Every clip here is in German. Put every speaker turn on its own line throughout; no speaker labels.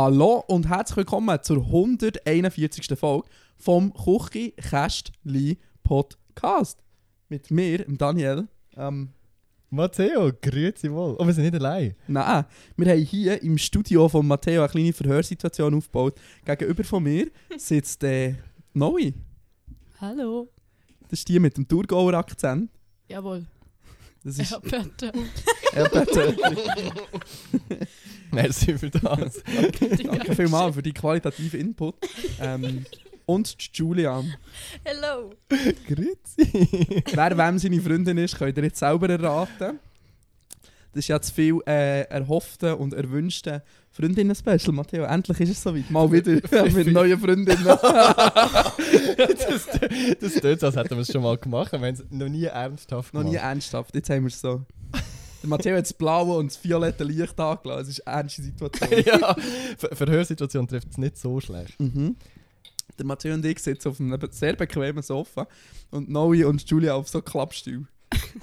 Hallo und herzlich willkommen zur 141. Folge vom Küchi Kästli Podcast. Mit mir, dem Daniel. Ähm,
Matteo, grüezi wohl. Und wir sind nicht allein.
nein, wir haben hier im Studio von Matteo eine kleine Verhörsituation aufgebaut. Gegenüber von mir sitzt der Noe.
Hallo.
Das ist die mit dem Thurgauer Akzent.
Jawohl.
Das ist
ja, bitte.
Merci für das.
Danke vielmals für die qualitativen Input. Ähm, und Julian.
Hello.
grüezi.
Wer wem seine Freundin ist, könnt ihr jetzt selber erraten. Das ist ja zu viel äh, erhoffte und erwünschte Freundinnen-Special, Matteo. Endlich ist es soweit. Mal wieder mit neuen Freundinnen.
das das tut so, als hätten wir es schon mal gemacht. Wir haben es noch nie ernsthaft
Noch nie
gemacht.
ernsthaft. Jetzt haben wir es so. Der Matteo hat das blaue und das violette Licht angelassen. Es ist eine ernste Situation.
ja, Ver Verhörsituation trifft es nicht so schlecht.
Mhm. Der Matteo und ich sitzen auf einem sehr bequemen Sofa und Noe und Julia auf so Klappstuhl.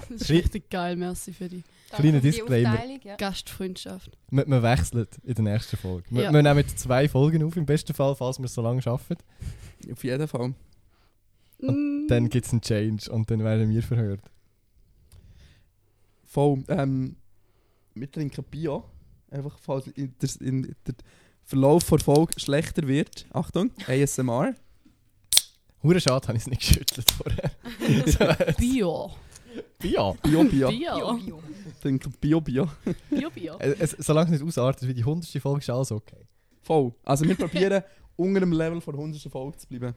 Das ist richtig geil. Merci für die
Kleiner Disclaimer.
Ja.
Gastfreundschaft.
Wir, wir wechseln in der nächsten Folge. Wir,
Ja.
wir nehmen zwei Folgen auf, im besten Fall, falls wir es so lange schaffen.
Auf jeden Fall.
Mm.
Dann gibt es einen Change und dann werden wir verhört.
Voll. Ähm, wir trinken Bio. Einfach, falls in der, in der Verlauf der Folge schlechter wird. Achtung, ASMR.
Hure schade, habe ich es nicht geschüttelt vorher. so,
Bio.
ja.
Bio, Bio.
Bio.
Bio, Bio.
Bio, Bio.
Es, es, solange es nicht ausartet wie die 100. Folge, ist alles okay.
Voll. Also wir probieren unter dem Level von der 100. Folge zu bleiben.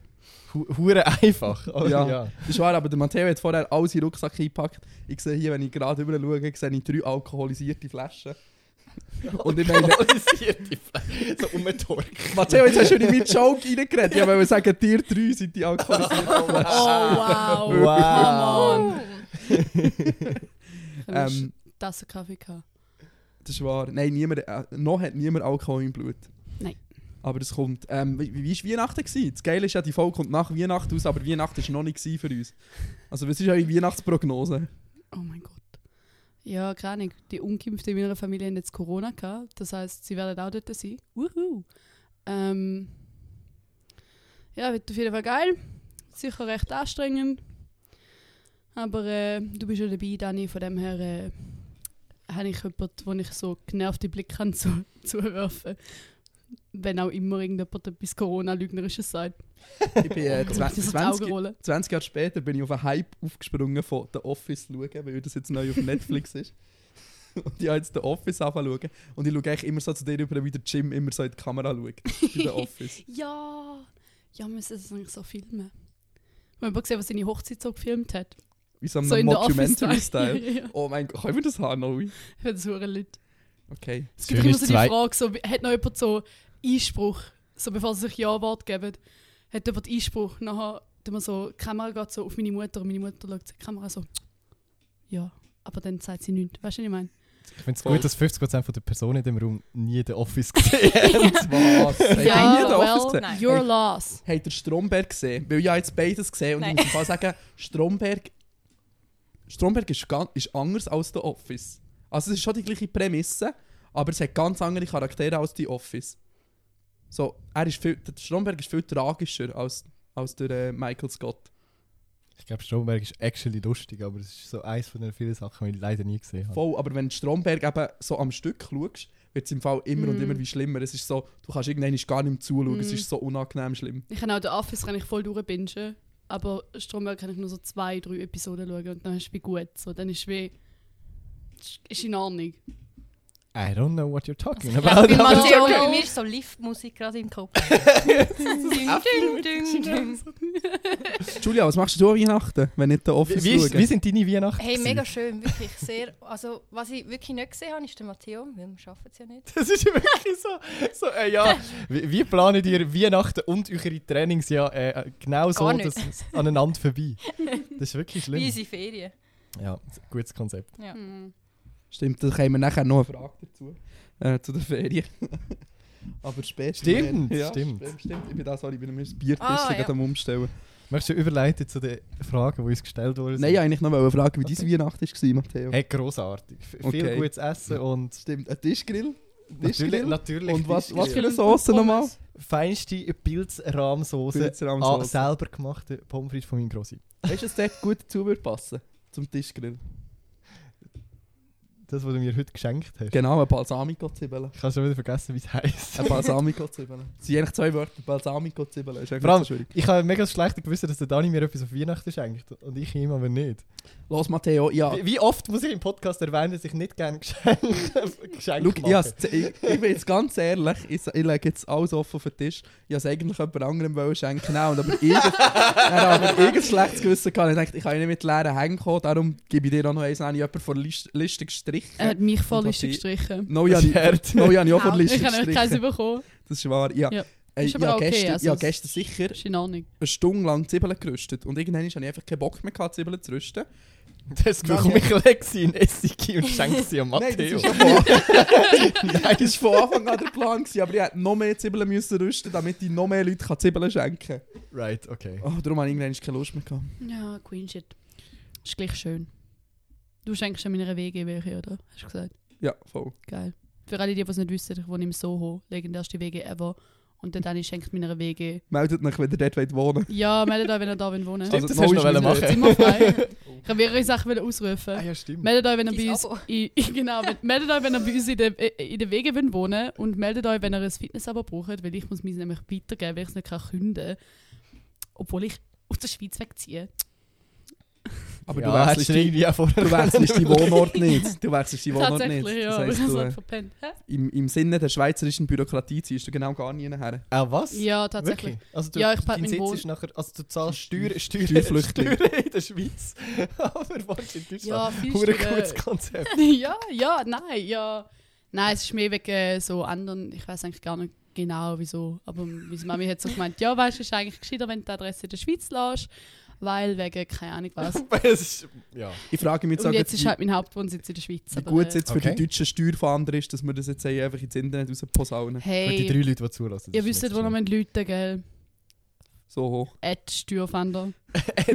Hu- Hure einfach. Oh,
Ja.
ja.
Das ist wahr, aber der Matteo hat vorher alles in den Rucksack eingepackt. Ich sehe hier, wenn ich gerade rüber schaue, sehe ich drei alkoholisierte Flaschen. Und ich meine,
Alkoholisierte Flasche. So umgetorkt.
Matteo, jetzt hast du in meinen Joke reingeredet. Ich wollte sagen, dir drei sind die alkoholisierten
Oh,
Flaschen.
wow.
Wow.
Come on.
Ähm,
Tasse Kaffee gehabt.
das ist wahr. Nein, niemand, äh, noch hat niemand Alkohol im Blut.
Nein.
Aber das kommt. Ähm, wie, wie war Weihnachten? Gewesen? Das Geile ist ja, die Folge kommt nach Weihnachten aus, aber Weihnachten war noch nicht für uns. Also, was ist eure Weihnachtsprognose?
Oh mein Gott. Ja, keine Ahnung. Die Ungeimpften in meiner Familie haben jetzt Corona gehabt. Das heißt, sie werden auch dort sein. Wuhu. Ähm, ja, wird auf jeden Fall geil. Sicher recht anstrengend. Aber äh, du bist ja dabei, Dani. Von dem her äh, habe ich jemanden, wo ich so genervte Blicke kann zu, zuwerfen Wenn auch immer irgendjemand etwas Corona-Lügnerisches sagt.
Ich bin äh,
Kommt
20,
das Auge
20,
rollen.
20 Jahre später bin ich auf einen Hype aufgesprungen von The Office schauen, weil das jetzt neu auf Netflix ist. Und ich habe jetzt The Office schauen. Und ich schaue eigentlich immer so zu dir über, wie der Jim immer so in die Kamera schaut. Bei The Office.
Ja, ja, wir müssen das eigentlich so filmen. Wir haben gesehen, was seine Hochzeit so gefilmt hat.
Wie so ein
so in der
Mockumentary-Style.
Ja,
Oh mein Gott, können wir das haben, Noe?
ich finde das lit.
Okay.
Es gibt immer so die Frage, so, hat noch jemand so Einspruch, so bevor sie sich Ja-Wort geben, hat jemand Einspruch, nachher man so, die Kamera geht so auf meine Mutter und meine Mutter schaut die Kamera so, ja, aber dann sagt sie nichts. Weißt du, was ich meine?
Ich finde es gut, dass 50% von der Personen in dem Raum nie den Office gesehen haben.
Was? Ihr
Ja,
nie Office
well,
gesehen?
Nein.
Your
Hey,
loss.
Habt ihr Stromberg gesehen? Weil ich habe jetzt beides gesehen und
Nein.
ich muss im Fall sagen, Stromberg, Stromberg ist, ganz, ist anders als The Office. Also es ist schon die gleiche Prämisse, aber es hat ganz andere Charaktere als The Office. So, er ist viel, der Stromberg ist viel tragischer als, als der äh, Michael Scott.
Ich glaube, Stromberg ist actually lustig, aber es ist so eins von den vielen Sachen, die ich leider nie gesehen habe.
Voll, aber wenn Stromberg eben so am Stück schaust, wird es im Fall immer und
Mm.
immer wie schlimmer. Es ist so, du kannst irgendwann gar nicht mehr zuschauen, es
Mm.
ist so unangenehm schlimm.
Ich kann auch den Office kann ich voll durchbingen, aber Stromberg kann ich nur so zwei, drei Episoden schauen und dann ist es wie gut. So, dann ist es wie, ist in Ordnung.
I don't know what you're talking
Ja,
about.
bei
aber-
Matteo, bei mir ist so Liftmusik gerade im Kopf. ding, ding, ding, ding.
Julia, was machst du an Weihnachten, wenn nicht der Office
Wie, wie, ist, wie sind deine Weihnachten?
Hey, mega schön, wirklich sehr. Also, was ich wirklich nicht gesehen habe, ist der Matteo, weil wir schaffen es ja nicht.
Das ist wirklich so. so äh, ja. wie, wie planet ihr Weihnachten und eure Trainings ja äh, genau so dass es aneinander vorbei? Das ist wirklich
Wie
schlimm.
unsere Ferien.
Ja, gutes Konzept.
Ja.
Mhm.
Stimmt, da kommen wir nachher noch eine Frage dazu. Äh, zu den Ferien. Aber später.
Stimmt,
ja,
stimmt.
stimmt. Stimmt, ich bin da, sorry, ich bin mir das Biertisch
Ah, ja.
am Umstellen.
Möchtest du überleiten zu den Fragen, die uns gestellt wurden?
Nein, eigentlich noch mal fragen, wie deine Weihnacht war, Matteo.
Hey, grossartig. F Viel
Okay.
gutes Essen und
Stimmt, ein Tischgrill.
natürlich,
Tischgrill.
natürlich
Und was, was für
Tischgrill.
eine Sauce nochmal?
feinste Pilzrahmsoße. Ah,
Pilzrahmsauce.
selber gemachte Pommes frites von meinem Grossi.
Weißt du, was dort gut dazu würde passen? Zum Tischgrill.
Das, was du mir heute geschenkt hast.
Genau, eine Balsamico-Zwiebeln.
Ich habe schon wieder vergessen, wie es heisst.
Eine Balsamico-Zwiebeln. Es sind eigentlich zwei Wörter. Balsamico-Zwiebeln. Ist
Vor allem-
nicht so schwierig.
Ich habe mega schlecht gewusst, dass der Dani mir etwas auf Weihnachten schenkt. Und ich ihm aber nicht.
Los, Matteo, ja.
Wie, wie oft muss ich im Podcast erwähnen, dass ich nicht gerne Geschenke, Geschenke mache?
ja, ich, ich bin jetzt ganz ehrlich, ich, ich lege jetzt alles offen auf den Tisch. Ich wollte es eigentlich jemand anderem schenken auch, und aber irgend, er hat aber irgendein schlechtes Gewissen gehabt. Ich dachte, ich kann ja nicht mit leeren Hängen kommen, darum gebe ich dir auch noch eins, an jemanden von der Liste, Liste gestrichen.
Er hat mich
was
Liste
ich-
gestrichen.
No, ja, ich, no, ja, ich auch von der
Auch.
Liste
Ich habe nämlich keins
gestrichen.
bekommen.
Das ist wahr, ja.
Ja.
Äh, ich habe
okay,
gestern,
also
ich habe
es-
gestern sicher eine Stunde lang Zwiebeln gerüstet und irgendwann hatte ich einfach keinen Bock mehr, Zwiebeln zu rüsten.
Das bekomme ich Lexi in Essig und schenke sie an Matteo.
Nein, das war von Anfang an der Plan, gewesen, aber ich hätte noch mehr Zwiebeln müssen rüsten, damit ich noch mehr Leuten kann Zwiebeln schenken kann.
right, okay.
Oh, darum habe ich irgendwann keine Lust mehr gehabt.
Ja, Queen Shit. Ist gleich schön. Du schenkst ja meiner WG welche, oder? Hast du gesagt?
Ja, voll.
Geil. Für alle, die es nicht wissen, ich wohne im Soho, legendärste WG ever. Und der Dani schenkt meiner WG.
Meldet euch, wenn ihr dort wollt wohnen
Ja, meldet euch, wenn ihr da wollt wohnen
Also
Stimmt, das
Mo
hast du
ist
noch machen.
Ich habe mehrere Sachen ausrufen.
Ah ja, stimmt.
Meldet euch, wenn ihr bei uns, in, genau, meldet euch, wenn ihr bei uns in der, in der Wege wollt wohnen und meldet euch, wenn ihr ein Fitness-Abo braucht, weil ich muss mich nämlich weitergeben, weil ich es nicht kann künden obwohl ich aus der Schweiz wegziehe.
Aber
ja,
du wechselst die, du wechselst die Wohnort nicht. Du wechselst die Wohnort nicht.
Tatsächlich, ja,
Das
habe
du, äh,
verpennt.
Im, Im Sinne der schweizerischen Bürokratie ziehst du genau gar nie her.
Ah, was?
Ja, tatsächlich.
Wirklich? Also du,
Ja, ich
dein Sitz ist nachher, also du zahlst Steuern, Steuern,
Steuerflüchtling.
Steuern in der Schweiz. aber wohnst in Deutschland.
Ja, viel
gutes Konzept.
ja, ja, nein, ja. Nein, es ist mehr wegen äh, so anderen, ich weiß eigentlich gar nicht genau wieso, aber meine Mami hat so gemeint, ja, weißt du, es ist eigentlich gescheiter, wenn du die Adresse in der Schweiz lässt, weil wegen, keine Ahnung was.
es ist, ja.
Ich frage mich jetzt,
Und
auch,
jetzt ist halt mein Hauptwohnsitz in der Schweiz.
wie gut es
äh,
jetzt für
Okay.
die deutschen Steuerfahnder ist, dass wir das jetzt einfach ins Internet rausposaunen.
Für die
Hey,
drei Leute, die zulassen.
ihr wisst, wo noch Leute, gell?
So hoch.
Ad Steuerfänder,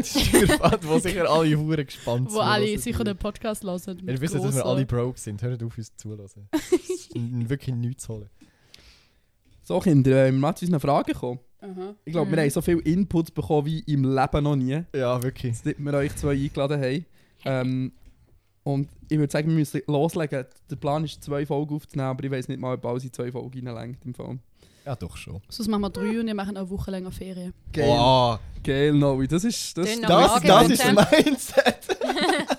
Steuerfahrt, wo sicher alle Huren gespannt
wo alle sicher den Podcast hören.
Ihr wisst, dass wir alle broke sind. Hört auf uns zulassen. Wirklich nichts zu holen.
So, Kinder, äh, wir mal zu unseren Fragen kommen.
Aha.
Ich glaube,
Mhm.
wir haben so viel Input bekommen wie im Leben noch nie.
Ja, wirklich.
Seitdem wir euch zwei eingeladen haben. Ähm, und ich würde sagen, wir müssen loslegen. Der Plan ist, zwei Folgen aufzunehmen, aber ich weiß nicht mal, ob alles in zwei Folgen reinlängt im Fall.
Ja, doch schon.
Sonst machen wir drei und wir machen eine Woche länger Ferien.
Geil.
Wow.
Geil, Novi. Das ist... Das,
Das, das ist
dem-
das Mindset.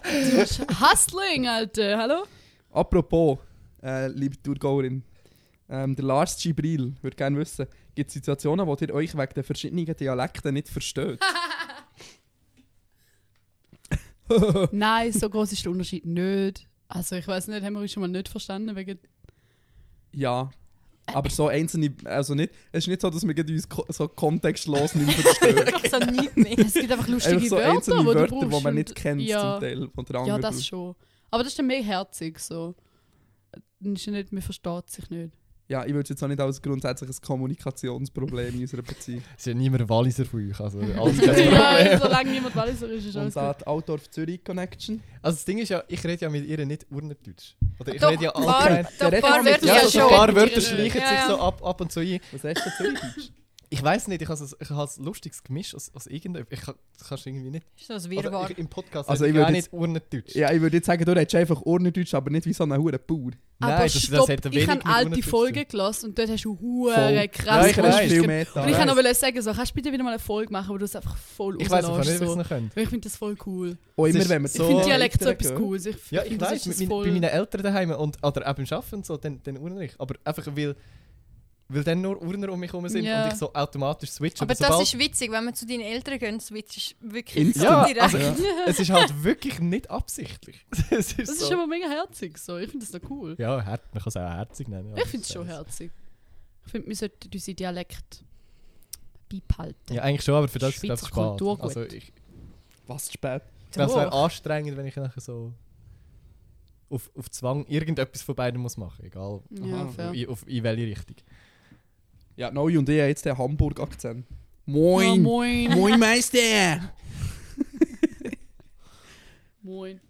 Hustling, Alter, hallo?
Apropos, äh, liebe Tourgauerin, ähm, der Lars Gibril würde gerne wissen, gibt es Situationen, wo ihr euch wegen der verschiedenen Dialekte nicht versteht?
Nein, so groß ist der Unterschied nicht. Also ich weiß nicht, haben wir uns schon mal nicht verstanden wegen...
ja. Aber so einzelne, also nicht, es ist nicht so, dass wir uns so kontextlos nicht verstehen.
So mehr.
Es gibt einfach lustige
Einfach so
Wörter,
einzelne
die du
Wörter,
brauchst.
die man nicht kennt
ja,
zum Teil. Von der
Ja, das schon. Aber das ist dann mehr herzig so. Dann ist ja nicht, man versteht sich nicht.
Ja, ich würde es jetzt auch nicht als grundsätzliches Kommunikationsproblem in unserer Beziehung.
Es ist ja niemand Walliser von euch. Also alles kein
ja,
Problem.
solange niemand Walliser ist, ist alles
Und die Altdorf-Zürich-Connection.
Also das Ding ist ja, ich rede ja mit ihr nicht Urnerdeutsch. Oder ich
Doch,
rede ja allgemein.
doch,
Ja,
Ja,
ja
ein paar Wörter
ihrer-
schleichen
Ja,
sich
ja.
so ab, ab und zu ein.
Was heißt denn Zürichdeutsch?
Ich weiß nicht, ich habe es- ich habe ein lustiges Gemisch aus, aus irgendeinem. Ich kann, das kannst du irgendwie nicht.
Ist das Wirrwarr?
ich, Im Podcast
Also
also
ich würde
auch nicht Urnerdeutsch.
Ja, ich würde jetzt sagen, du redest einfach Urnerdeutsch, aber nicht wie so ein hure Bauer.
Aber
Nein, das, das
stopp,
hat
ich habe alte Folgen gelassen und dort hast du hure krass
Ja, ich
viel mehr
Und ich kann noch sagen, so, kannst du bitte wieder mal eine Folge machen, wo du es einfach voll
Ich weiß nicht, was
so.
noch könnt.
Weil Ich finde das voll cool.
Auch
Es
immer, wenn wir
so-
Ich finde
Oh,
Dialekt so etwas. Cooles. Ich,
Ja,
ich das
weiß,
das
bei meinen Eltern daheim und oder eben im Arbeiten und so, dann, dann Urnerdeutsch. Aber einfach weil weil dann nur Urner um mich herum sind
Ja.
und ich so automatisch switche.
Aber das
sobald-
ist witzig, wenn man zu deinen Eltern geht, switchst du wirklich
Instant.
Ja,
direkt.
also, es ist halt wirklich nicht absichtlich. es ist
Das
so.
ist aber mega herzig so. Ich finde das noch cool.
ja, her man kann es auch herzig nennen.
Ich finde es schon herzig. Ich finde, wir sollten unseren Dialekt beibehalten.
Ja, eigentlich schon, aber für das ist es
Schweizer
glaube ich spät. Also ich
Was zu spät.
glaube, es wäre
Doch.
anstrengend, wenn ich nachher so auf, auf Zwang irgendetwas von beiden muss machen, egal
Ja,
Aha.
auf, in welche Richtung.
Ja, Neu und ich haben jetzt den Hamburg-Akzent.
Ja,
Moin!
moin.
Moin, Meister!
Moin.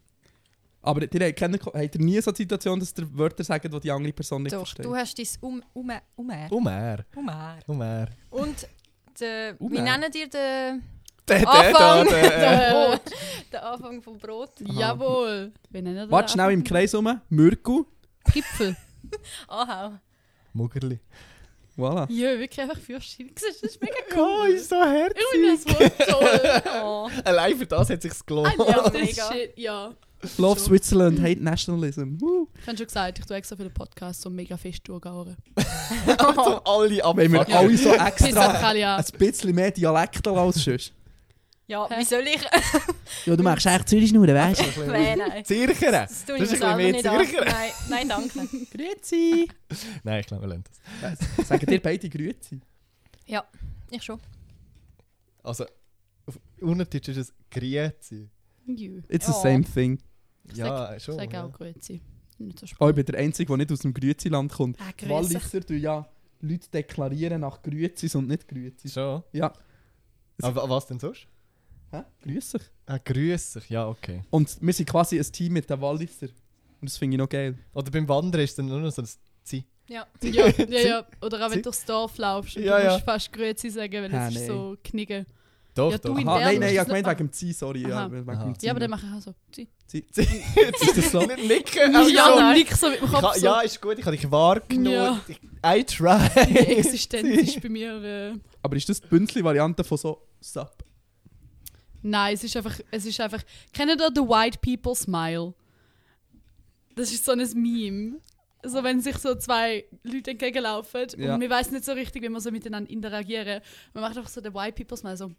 Aber ihr keine, habt ihr nie so eine Situation, dass ihr Wörter sagt, die die andere Person nicht
Doch,
versteht?
du hast dein Um... Um... Umer.
Umer,
Umer.
Umer.
Und de, wie
Umer.
nennen dir den
Der, der,
Anfang?
der, der,
den Anfang vom Brot?
Jawohl. Wie nennen wir
Warte schnell im Kreis rum. Mürku.
Gipfel.
Ahau.
Muggerli.
Voilà.
Ja, wirklich einfach Fürstchen. Das ist mega
Oh,
cool.
ist so herzig.
Ich finde das Wort toll.
Oh.
Allein für das hat sich's gelohnt.
Love
Ja, mega.
shit. Ja.
Love
So.
Switzerland, hate nationalism. Woo.
Ich habe schon gesagt, ich tue extra für den Podcast so mega fest durchgauern.
um alle
Wenn wir alle so extra ein bisschen mehr Dialekte als sonst.
Ja,
Hä?
wie soll ich?
Ja, du machst echt Zürich-Schnurren, weißt du?
Nein, nein.
Zirchern.
Das tue ich
Das ist ein bisschen mehr. Zürcher.
Nein, nein, danke.
Grüezi.
Nein, ich glaube, wir lernen das.
Sagen dir beide Grüezi?
Ich schon.
Also, auf Unterdeutsch ist es Grüezi.
It's
Ja.
the same thing.
Ich
Ja,
Ich
schon.
sage
ja.
auch Grüezi. Nicht so
Oh, ich bin der Einzige, der nicht aus dem Grüezi-Land kommt.
Grüezi.
Walliser tun ja Leute deklarieren nach Grüezis und nicht Grüezis.
Schon.
Ja.
Aber was denn sonst?
Hä? Grüß dich.
Ah, grüß dich. Ja, okay.
Und wir sind quasi ein Team mit den Walliser. Und das finde ich noch geil.
Oder beim Wandern ist dann nur noch so ein Zi.
Ja.
Ja, ja, ja. Oder auch wenn du durchs Dorf laufst und
Ja,
du
ja.
musst fast Grüezi sagen, weil
Ah,
es ist so knicken.
Doch,
Ja,
doch.
Aha, nein, nein, ich habe gemeint wegen dem Zi, sorry. Ja, wegen dem Zi.
Ja, aber dann mache ich auch so. Zi.
Ist das so?
Nicht nicken. auch
Ja,
so.
und nick so mit dem Kopf
ha-
so.
Ja, ist gut, ich habe dich wahrgenommen.
Ja.
I try.
Die Existenz ist bei mir... Äh,
Aber ist das die Bünzli-Variante von so Sup?
Nein, es ist einfach... Es ist einfach kennt ihr The White People Smile? Das ist so ein Meme. So, wenn sich so zwei Leute entgegenlaufen
Ja.
und wir weiß nicht so richtig, wie man so miteinander interagieren. Man macht einfach so The White People Smile so...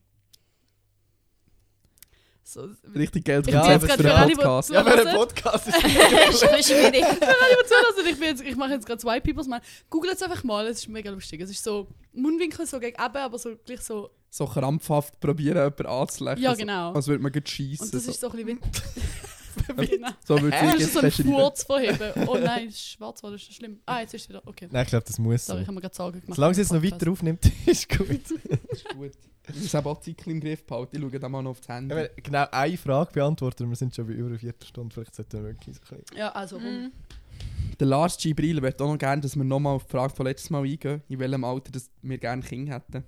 So,
Richtig Geld
jetzt
für den
für die
Podcast.
Ja, ein
Hören?
Podcast ist
bisschen schwierig.
also ich, bin jetzt, ich mache jetzt gerade zwei Peoples mal. Googelt es einfach mal, es ist mega lustig. Es ist so Mundwinkel so gegen eben, aber so gleich so.
So krampfhaft probieren, jemanden anzulächeln.
Ja,
so-
genau.
Als würde man gut
Und
schießen.
das
So,
ist so ein bisschen wie.
so würde ich
ist so
jetzt
ein
beschreiben.
Furz vorheben. Oh nein, das ist schwarz, war das ist schlimm. Ah, jetzt ist es wieder. Okay.
Nein, ich glaube, das muss so.
Sorry, ich habe mir gerade Sorgen gemacht.
Solange es jetzt noch weiter aufnimmt, ist gut.
ist gut. Ich eben auch die Zyklen im Griff behalten. Ich schaue da mal noch aufs Handy.
Wenn wir genau eine Frage beantworten, und wir sind schon bei über einer Viertelstunde, vielleicht sollten wir wirklich so ein bisschen...
Ja, also.
Mhm.
Der Lars G. Bril wird auch noch gerne, dass wir nochmal auf die Frage von letztes Mal eingehen, in welchem Alter das wir gerne Kinder hätten.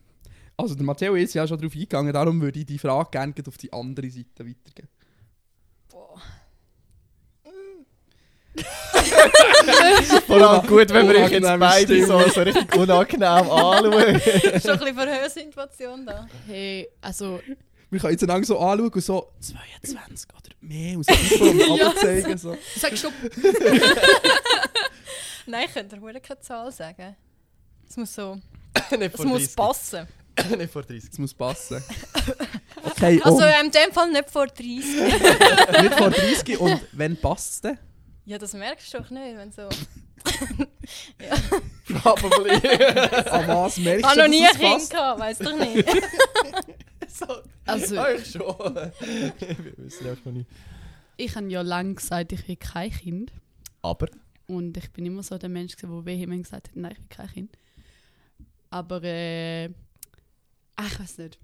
Also der Matteo ist ja schon darauf eingegangen, darum würde ich die Frage gerne auf die andere Seite weitergeben.
Boah.
Vor allem gut, wenn wir euch jetzt beide so, so richtig unangenehm anschauen.
Schon ein bisschen Verhörsituation da.
Hey, also.
Wir können jetzt einander so anschauen und so 22 oder mehr aus dem
Ja,
ja, zeigen. So.
Sag stopp.
Nein, ich könnte dir wohl keine Zahl sagen. Es muss so... Es muss
30.
passen.
Nicht vor 30.
Das muss passen. Okay,
Also
und
in dem Fall nicht vor 30.
nicht vor 30 und wenn passt es denn?
Ja, das merkst du doch nicht, wenn so...
Probably.
An was merkst
Ich
du,
habe noch nie ein
es
Kind gehabt, weißt du nicht.
so,
Also,
euch schon. Wir wissen einfach noch nicht.
ich habe ja lange gesagt, ich will kein Kind.
Aber?
Und ich bin immer so der Mensch, der vehement gesagt hat, nein, ich will kein Kind. Aber, äh, ach, ich weiß nicht.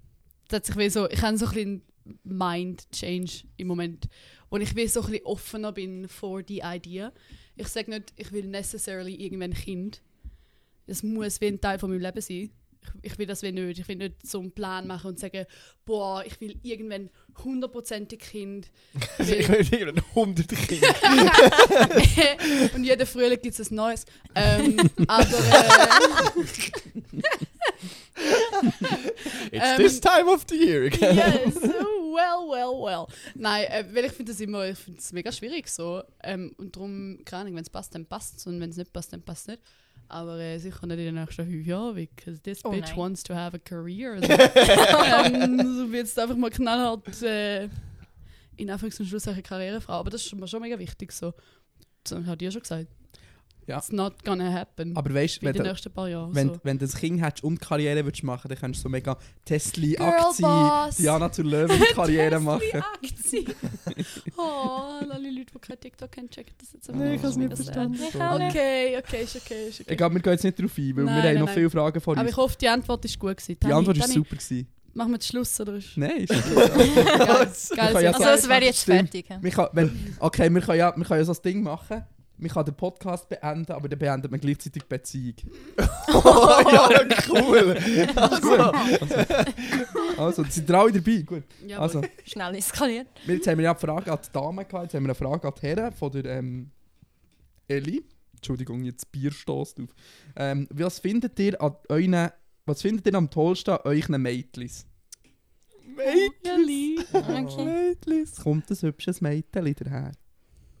Das hat sich wie so, ich habe so ein bisschen Mind-Change im Moment, wo ich wie so ein bisschen offener bin vor die Idee. Ich sage nicht, ich will necessarily irgendwann ein Kind. Das muss wie ein Teil von meinem Leben sein. Ich, ich will das wie nicht. Ich will nicht so einen Plan machen und sagen, boah, ich will irgendwann hundertprozentig Kind.
Ich will irgendein 100 Kinder.
und jeden Frühling gibt es ein neues. Ähm, aber äh,
It's
Ähm,
this time of the year again.
yes, well, well, well. Nein, äh, weil ich finde das immer, ich finde es mega schwierig so. Ähm, und darum, keine Ahnung, wenn es passt, dann passt es und wenn es nicht passt, dann passt es nicht. Aber äh, sicher nicht in den nächsten fünf Jahren, because this
Oh
bitch
nein.
wants to have a career. Also, ähm, so wie jetzt einfach mal knallhart äh, in Anführungs- und Schluss eine Karrierefrau. Aber das ist mir schon mega wichtig. So. Das hat dir schon gesagt.
Ja.
It's not gonna happen.
Aber weißt
in
du,
den
wenn,
nächsten paar Jahren.
wenn,
so.
wenn du ein Kind hättest und Karriere würdest machen, dann könntest du so mega Tesla,
Girl
Aktien,
Boss.
Diana zur Löwen Karriere machen.
Aktien. oh, alle Leute, die kein TikTok kennen, checken das jetzt einfach.
Nee, ich hab's nicht
Das ist
verstanden.
Nicht.
Okay, okay, ist okay, ist okay.
Ich glaube, wir gehen jetzt nicht darauf ein, weil
Nein,
wir haben
nein,
noch
nein.
viele Fragen vor
Aber
uns.
ich hoffe, die Antwort ist gut gewesen.
Die Antwort war super. Gewesen.
Machen wir den Schluss, oder ist
Nein, ist gut.
geil? geil
Also, es wäre jetzt fertig.
kann, wenn, okay, wir können, ja, wir können ja so ein Ding machen. Man kann den Podcast beenden, aber dann beendet man gleichzeitig die Beziehung.
Oh, ja, cool. Also,
Also, sind ihr alle dabei? Gut.
Ja,
Also,
Schnell eskaliert.
wir- jetzt haben wir ja eine Frage an die Dame gehabt, jetzt haben wir eine Frage an die Herren von der ähm, Elli. Entschuldigung, jetzt Bier stößt auf. Ähm, was findet ihr an euren, was findet ihr am tollsten an euren Mädlis?
ja, lieb.
Okay.
Mädlis. Kommt ein hübsches Mädchen daher.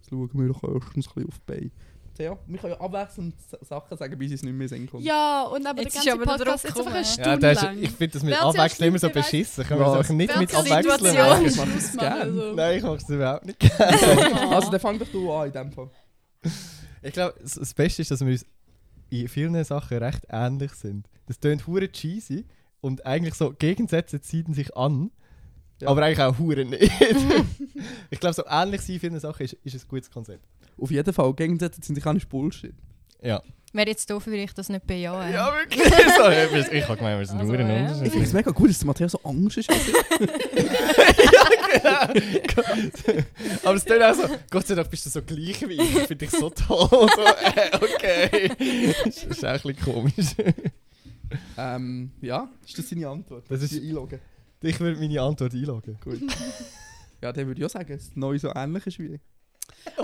Jetzt schauen wir doch erstens ein bisschen auf die Beine. Theo, wir können ja abwechselnd Sachen sagen, bis es nicht mehr Sinn kommt.
Ja, und aber
Jetzt
der
ist
ganze Podcast jetzt einfach eine. Stunde
ja, das ist,
lang.
ich finde das mit Abwechseln immer so beschissen. Können wir das auch nicht mit Abwechseln machen?
Ich mach das
Schluss machen,
gern.
also.
Nein, ich mache es überhaupt nicht.
Also, dann fang doch du an in dem Fall.
Ich glaube, das- das Beste ist, dass wir uns in vielen Sachen recht ähnlich sind. Das tönt hure cheesy und eigentlich so Gegensätze ziehen sich an,
Ja.
aber eigentlich auch hure nicht. ich glaube, so ähnlich sein in vielen Sachen ist, ist ein gutes Konzept.
Auf jeden Fall, Gegensätze sind sicher nicht Bullshit.
Ja.
Wäre jetzt doof, würde ich das nicht bejahen.
wirklich. so, ich ich habe gemeint, wir sind
Also,
nur ein
ja.
Ich finde es mega gut, dass der Matthias so Angst ist. als ich.
Aber es tönt auch so, Gott sei Dank bist du so gleich wie ich. Finde ich so toll. So, äh, okay. Das ist auch ein bisschen komisch.
ähm, ja, ist das deine Antwort?
Das ist-
die einloggen.
Ich würde meine Antwort einloggen.
Gut. ja, dann würde ich auch sagen, dass neu so ähnlich ist wie ich.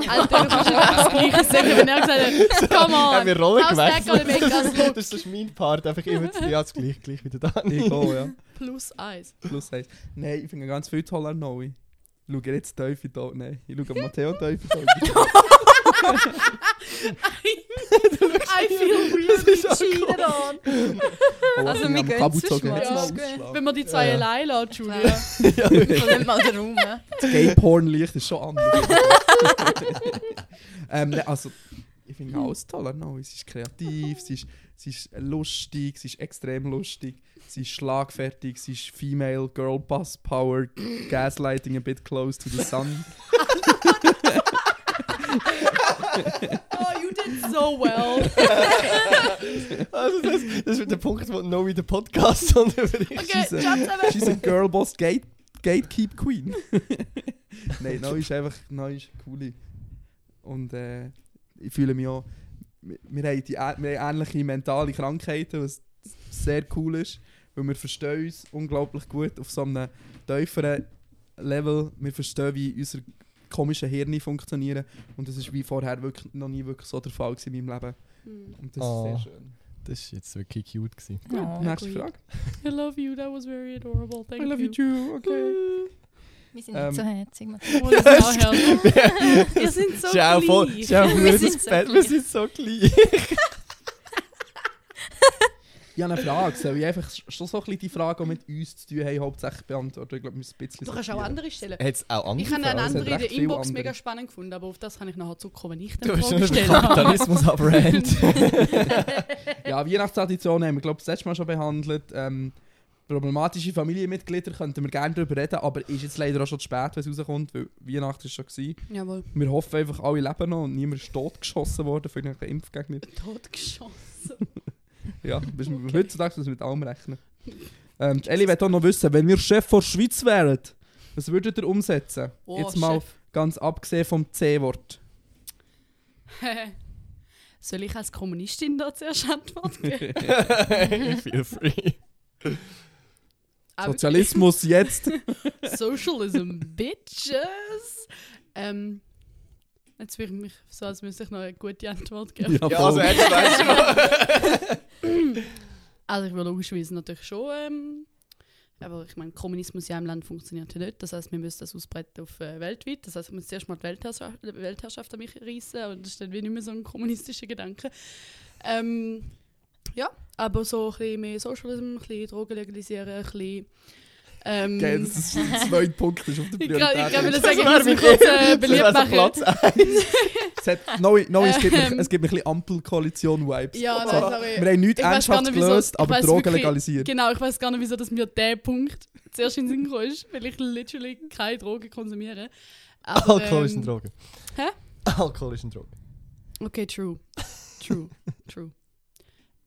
Alter, du kannst nicht das Gleiche sagen, wenn er gesagt hat, come on,
Haben wir Rollen
Hashtag
gewechselt? Das ist mein Part, einfach immer zu, ja, das gleich, gleich wie der Dani.
Ich auch, ja.
plus eins.
Plus eins. Nein, ich finde ganz viel toll an Neu. Ich schaue jetzt die Augen. Nein, ich schaue Matteo die Augen.
I feel really cheated on.
Oh,
Also,
ich
wir gehen
Kabel
zwischen
gezogen.
mal.
Jetzt mal
Ja. Wenn man die zwei
Ja.
allein lässt, Julia.
Verliert mal den Raum. hä?
Das Gay-Porn-Licht ist schon anders. ähm, ne, also, ich finde alles toll an Neu. Sie ist kreativ, sie ist, sie ist lustig, sie ist extrem lustig, sie ist schlagfertig, sie ist female, girl boss power, gaslighting a bit close to the sun.
Oh, you did so well.
Also das, das ist der Punkt, wo Noe den Podcast unterbricht.
Okay,
She's a-. She's a girl boss gate, gatekeep queen. Nein, Neu ist einfach Neu ist coole. Und äh, ich fühle mich auch. Wir, wir, haben die, ä- wir haben ähnliche mentale Krankheiten, was sehr cool ist, weil wir verstehen uns unglaublich gut auf so einem tieferen Level. Wir verstehen, wie unsere komischen Hirne funktionieren. Und das ist wie vorher wirklich noch nie wirklich so der Fall in meinem Leben.
Hm.
Und das
Oh.
ist sehr schön.
Das war jetzt wirklich cute. Gewesen.
Oh,
Nächste. Frage.
I love you, that was very adorable. Thank
I love you
you.
too, okay.
Wir sind
Ähm.
nicht so herzig.
Oh, das ist auch. Wir sind so gleich.
Wir
sind so gleich.
Ich habe eine Frage. Soll ich einfach schon so ein bisschen die Frage, die mit uns zu tun haben, hauptsächlich beantworten? Ich glaube, wir müssen ein bisschen
Du kannst auch andere stellen.
Hat es auch andere
Ich habe eine
Fragen?
andere in der Inbox
andere.
mega spannend gefunden, aber auf das kann ich nachher zurückkommen, wenn ich
Du
dann
bist
Fragen
schon. Kapitalismus abrand.
Ja, Weihnachtstraditionen haben wir, glaube ich, das letzte Mal schon behandelt. Ähm, problematische Familienmitglieder könnten wir gerne darüber reden, aber ist jetzt leider auch schon zu spät, wenn es rauskommt, weil Weihnachten ist schon gewesen.
Jawohl.
Wir hoffen einfach, alle leben noch und niemand ist totgeschossen worden von irgendwelchen Impfgegnern.
Totgeschossen.
Ja, bis wir heutzutage müssen wir mit allem rechnen. Ähm, die Elli will auch noch wissen, wenn wir Chef der Schweiz wären, was würdet ihr umsetzen?
Oh,
jetzt mal
Chef.
ganz abgesehen vom C-Wort.
Soll ich als Kommunistin da zuerst Antwort geben?
Feel free.
Sozialismus jetzt.
Socialism, bitches. Ähm, jetzt fühle ich mich so, als müsste ich noch eine gute Antwort geben.
Ja, also
voll.
jetzt weißt du
Also ich will logischerweise natürlich schon ähm, aber ich meine, Kommunismus in einem Land funktioniert ja nicht. Das heißt, wir müssen das ausbreiten auf äh, weltweit. Das heißt, ich muss zuerst mal die Weltherrschaft, Weltherrschaft an mich reissen und das ist dann wie nicht mehr so ein kommunistischer Gedanke. Ähm, ja, aber so ein bisschen mehr Socialism, ein bisschen Drogen legalisieren, ein bisschen. Ähm,
Geil, das ist der zweite Punkt ist auf der
glaube, ich glaube,
Priorität.
das sage ich
wäre
muss mich
wirklich-
kurz äh, beliebt machen.
Platz 1.
Es, hat, no, no, es, gibt,
Ähm.
es gibt ein bisschen Ampelkoalition-Vibes.
Ja, nein, sorry.
wir haben nichts ernsthaft
nicht,
gelöst, aber Drogen
wirklich-
legalisiert.
Genau, ich weiß gar nicht, wieso dass mir der Punkt zuerst in den Sinn gekommen ist, weil ich literally keine Drogen konsumiere. Aber,
Alkohol ist
ähm,
eine Droge.
hä?
Alkohol ist eine Droge.
Okay, true. True. true.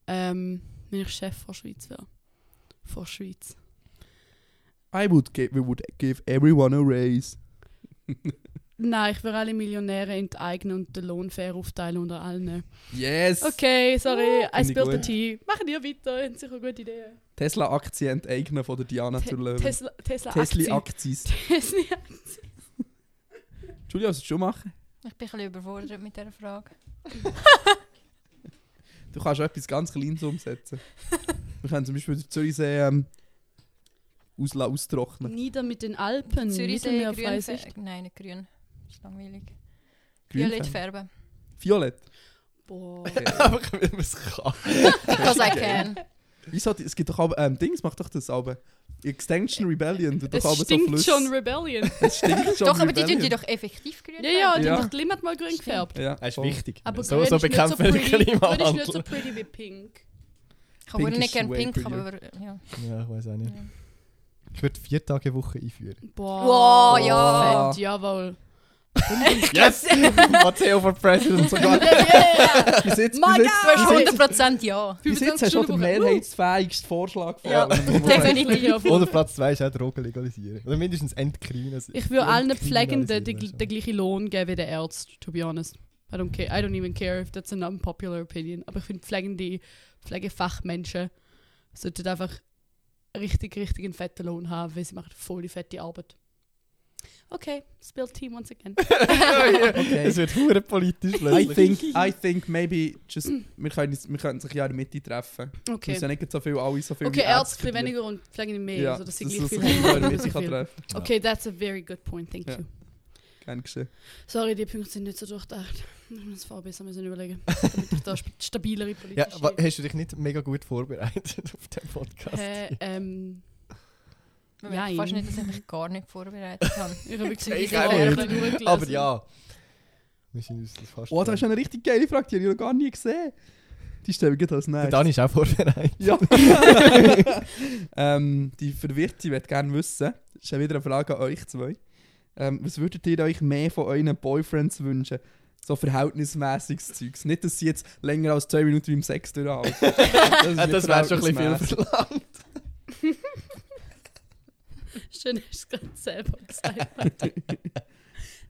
Ähm, wenn ich Chef von Schweiz wäre. Von Schweiz.
I would give, we would give everyone a raise.
Nein, ich würde alle Millionäre enteignen und den Lohn fair aufteilen unter allen.
Yes!
Okay, sorry, I spilled the tea. Machen wir weiter, haben sicher gute Ideen.
Tesla-Aktien enteignen von der Diana
Te- Tesla Aktien.
Tesla-Aktien.
Tesla
Julia, was du machen?
Ich bin ein bisschen überfordert mit dieser Frage.
Du kannst auch etwas ganz Kleines umsetzen. Wir können zum Beispiel den Zürichsee ähm, ausla- austrocknen.
Nieder mit den Alpen.
Zürichsee, grün. Nein, nicht grün. Das ist langweilig.
Grün
Violett
färben. Violett.
Boah.
Einfach weil man es kann.
Because I can.
Wieso? Es gibt doch auch ähm, Dings, mach doch das aber. Extinction Rebellion, du doch
Es
aber so
stinkt
Flüsse.
schon Rebellion.
Es stinkt schon
Doch, aber die tun die doch effektiv grün
ja, ja, die
Ja.
haben doch die Limit mal grün gefärbt.
Ja,
Das ist wichtig.
Aber
so,
grün
so
ist nicht
bekämpfen wir den
pretty. Grün ist nicht so
Klimawandel.
pretty wie pink.
Ich habe
Pink
nicht gerne pink, aber ja.
Ja, ich weiß auch nicht.
Ja.
Ich würde vier Tage Woche einführen.
Boah.
Wow, ja.
Fett, jawohl.
Yes! Matteo for President.
Sogar,
Yeah!
bis jetzt, bis jetzt,
Du hast 100% ja.
bis jetzt hast du den mehrheitsfähigsten Vorschlag
Ja.
vor.
Definitiv.
Oder Platz 2 ist auch Drogen legalisieren. Oder mindestens entkriminalisieren.
Ich würde allen Pflegenden den, den gleichen Lohn geben wie den Ärzten, to be honest. I don't, care, I don't even care if that's an unpopular opinion. Aber ich finde, pflegende Pflegefachmenschen sollten einfach richtig, richtig einen fetten Lohn haben, weil sie machen voll die fette Arbeit. Okay, spill tea once again.
Okay.
Es wird hure politisch
I
plötzlich.
think, I think maybe just, wir, können, wir können sich ja in der Mitte treffen.
Okay.
müssen ja nicht so viel, alle so viel
Okay, Ärzte weniger und Pflegende mehr,
Ja,
also dass sie gleich
das
viel viel.
treffen.
Okay, that's a very good point, thank
Ja.
you.
Gern geschehen.
Sorry, die Punkte sind nicht so durchdacht. Ich muss es besser müssen überlegen, damit ich da stabilere
Ja,
politische...
wa- hast du dich nicht mega gut vorbereitet auf den Podcast?
Hä, ähm,
Man
Ja,
merkt fast
ja.
nicht, dass ich mich gar nicht vorbereitet habe.
ich habe wirklich
Ich auch nicht.
durchgelesen.
Aber ja. Wir sind uns das fast
Oh, das ist eine richtig geile Frage, die habe ich noch gar nie gesehen. Die stelle ich gerade als
Der
nächstes.
Dani ist auch vorbereitet.
Ja. ähm, die Verwirrte wird gerne wissen, das ist ja wieder eine Frage an euch zwei. Ähm, was würdet ihr euch mehr von euren Boyfriends wünschen? So verhältnismäßiges Zeugs. Nicht, dass sie jetzt länger als zwei Minuten beim Sex durchhalten. Das,
das wäre schon ein bisschen viel verlangt.
Schön, hast du es gerade selber gesagt.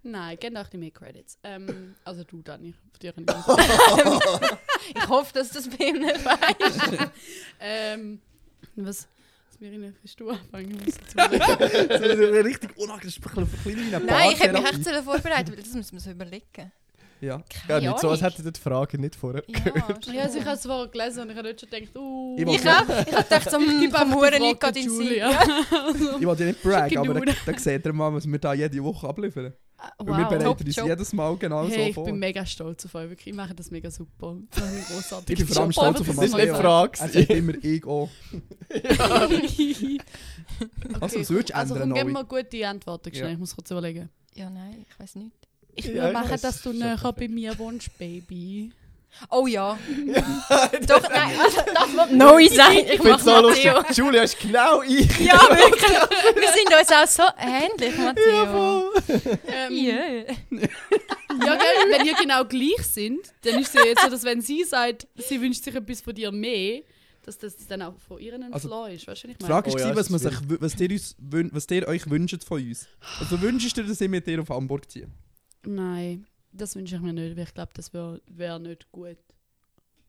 Nein, gerne auch ein bisschen mehr Credits. Ähm, also du, Dani. Von dir ich
Ich hoffe, dass das bei ihm nicht weiß.
ähm, was, Ihnen willst du anfangen? Ich
ist eine richtig eine
Nein, ich hätte mich echt vorbereitet, weil das müssen wir so überlegen.
Ja.
Ja, nicht so, als hätte ihr die Frage nicht vorher
Ja,
gehört.
ja, also ich habe es vorher gelesen und ich habe dort schon gedacht, uh,
Ich
Ich habe ich hab gedacht, so,
ich
hm,
gebe einfach
Huren nicht gerade in den Sinn.
Ich wollte ja nicht braggen, aber da,
Noodle.
da seht ihr mal, was wir da jede Woche abliefern. Weil wir
wow.
bereiten uns
Job.
jedes Mal genau
Hey,
so
ich
vor.
bin mega stolz auf euch. Wirklich, ich mache das mega super. Das ist ein.
Ich bin vor allem stolz auf
Das
den
ist
Matteo.
Frage.
Er sagt immer ich auch. Also, was würdest du
also
ändern,
komm, gib mir gute Antworten. schnell.
Ja.
Ich muss kurz überlegen.
ja, nein, ich weiß nicht.
Ich
Ja,
will
ich
machen, dass du näher
perfekt.
bei mir wohnst, Baby.
Oh ja. Doch, nein, also, das sein. Ich
Ich finde
mach
es so lustig.
Matteo.
Julia ist genau ich.
Ja, wirklich. Wir sind uns auch so ähnlich, Matteo.
Ähm,
Yeah.
Ja, gell, wenn ihr genau gleich sind, dann ist es ja jetzt so, dass wenn sie sagt, sie wünscht sich etwas von dir mehr, dass das dann auch von ihr ein
Also,
Flaw ist. Weißt du, was ich
Die
meine?
Frage
Oh ja,
gewesen, was, man sich, was, ihr uns, was ihr euch wünscht von uns. Also wünschst du dir, dass ich mit dir auf Hamburg ziehe?
Nein, das wünsche ich mir nicht, weil ich glaube, das wäre wär nicht gut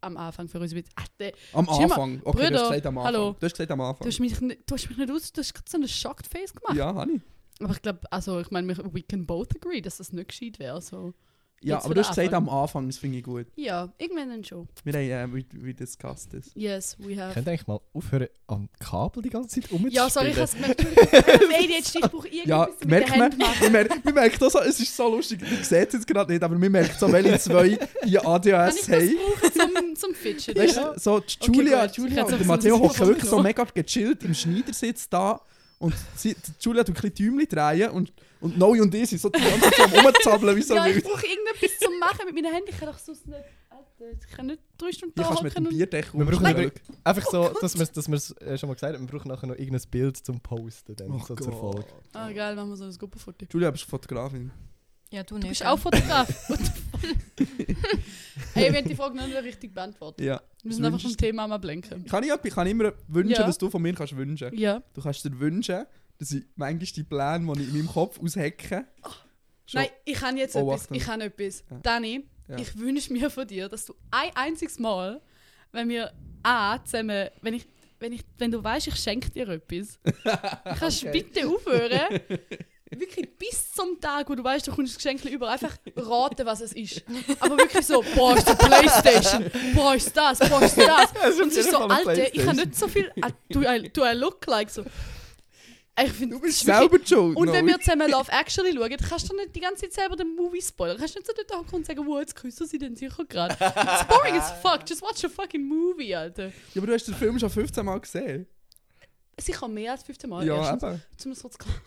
am Anfang für uns. Ach, der,
Am Anfang. Okay, du
Brüder,
hast gesagt am Anfang.
hallo.
Du hast gesagt am
du,
Anfang.
hast mich, nicht- du hast mich nicht aus, du hast gerade so ein Shocked Face gemacht.
Ja, habe ich.
Aber ich glaube, also ich meine, wir- we can both agree, dass das nicht gescheit wäre. So.
Ja,
Jetzt
aber du hast gesagt
Anfang.
am Anfang, das finde ich gut.
Ja, irgendwann dann schon.
Wir haben, äh, we, we discussed this.
Yes, we have.
Könnt ihr eigentlich mal aufhören, am Kabel die ganze Zeit rumzuspielen?
Ja, sorry, ich habe es gemerkt. Im ADHD, ich brauche
Ja,
irgendwas mit
merkt
den
man, man, merkt, man merkt es ist so lustig, ihr seht es jetzt gerade nicht, aber man merkt so, welche zwei die
Kann
ADHS
ich das
haben.
brauchen zum, zum Fidget?
Weißt
ja?
du, so die Julia,
gut.
Julia und der
so
Matteo hocken wirklich so mega gechillt im Schneidersitz da und sie, die Julia tut ein bisschen Däumchen drehen und, und Noe und ich sind so die ganze Zeit am rumzappeln wie so
ja, ich brauche irgendetwas zum Machen mit meinen Händen. Ich kann doch sonst nicht... Ich kann nicht drei Stunden da
kannst du mit dem
hocken und...
Bierdeckel
Wir brauchen
rumschlagen.
Einfach so,
Oh
dass wir es dass wir's, äh, schon mal gesagt haben, wir brauchen nachher noch irgendein Bild zum Posten, dann,
Oh
so zur Folge.
Ah, geil, machen wir so ein Gruppenfoto.
Julia, bist du Fotografin?
Ja, du
Du
nicht.
bist
gell?
auch Fotograf. Hey, wir haben die Frage noch nicht richtig beantwortet.
Ja.
Wir
Was
einfach vom
du?
Thema am blenken.
Kann ich, etwas- kann ich immer wünschen,
Ja.
was du von mir kannst wünschen
Ja.
Du kannst dir wünschen, dass ich manchmal die Pläne, die ich in meinem Kopf aushecke, schon-
Nein, ich habe jetzt
Oh,
etwas. Ich habe etwas.
Ja.
Danny,
Ja.
ich wünsche mir von dir, dass du ein einziges Mal, wenn wir A, zusammen, wenn ich, wenn ich, wenn du weißt, ich schenke dir etwas, kannst du
Okay.
bitte aufhören, wirklich bis zum Tag, wo du weißt, du kommst das Geschenk über, einfach raten, was es ist. Aber wirklich so, boah, ist der Playstation, boah, ist das, boah, ist das. Und es ist so, Alter, ich habe nicht so viel, ah, do, I, do I look like so. Ich finde,
Du bist selber schuld.
und wenn wir zusammen Love Actually schauen, dann kannst du nicht die ganze Zeit selber den Movie spoilern. Kannst du nicht so dort hocken und sagen, wow, jetzt küssen sie den sicher gerade. It's boring as fuck. Just watch a fucking movie, Alter.
Ja, aber du hast den Film schon 15 Mal gesehen.
Sicher mehr als 15 Mal.
ja,
erstens.
eben.
Klar.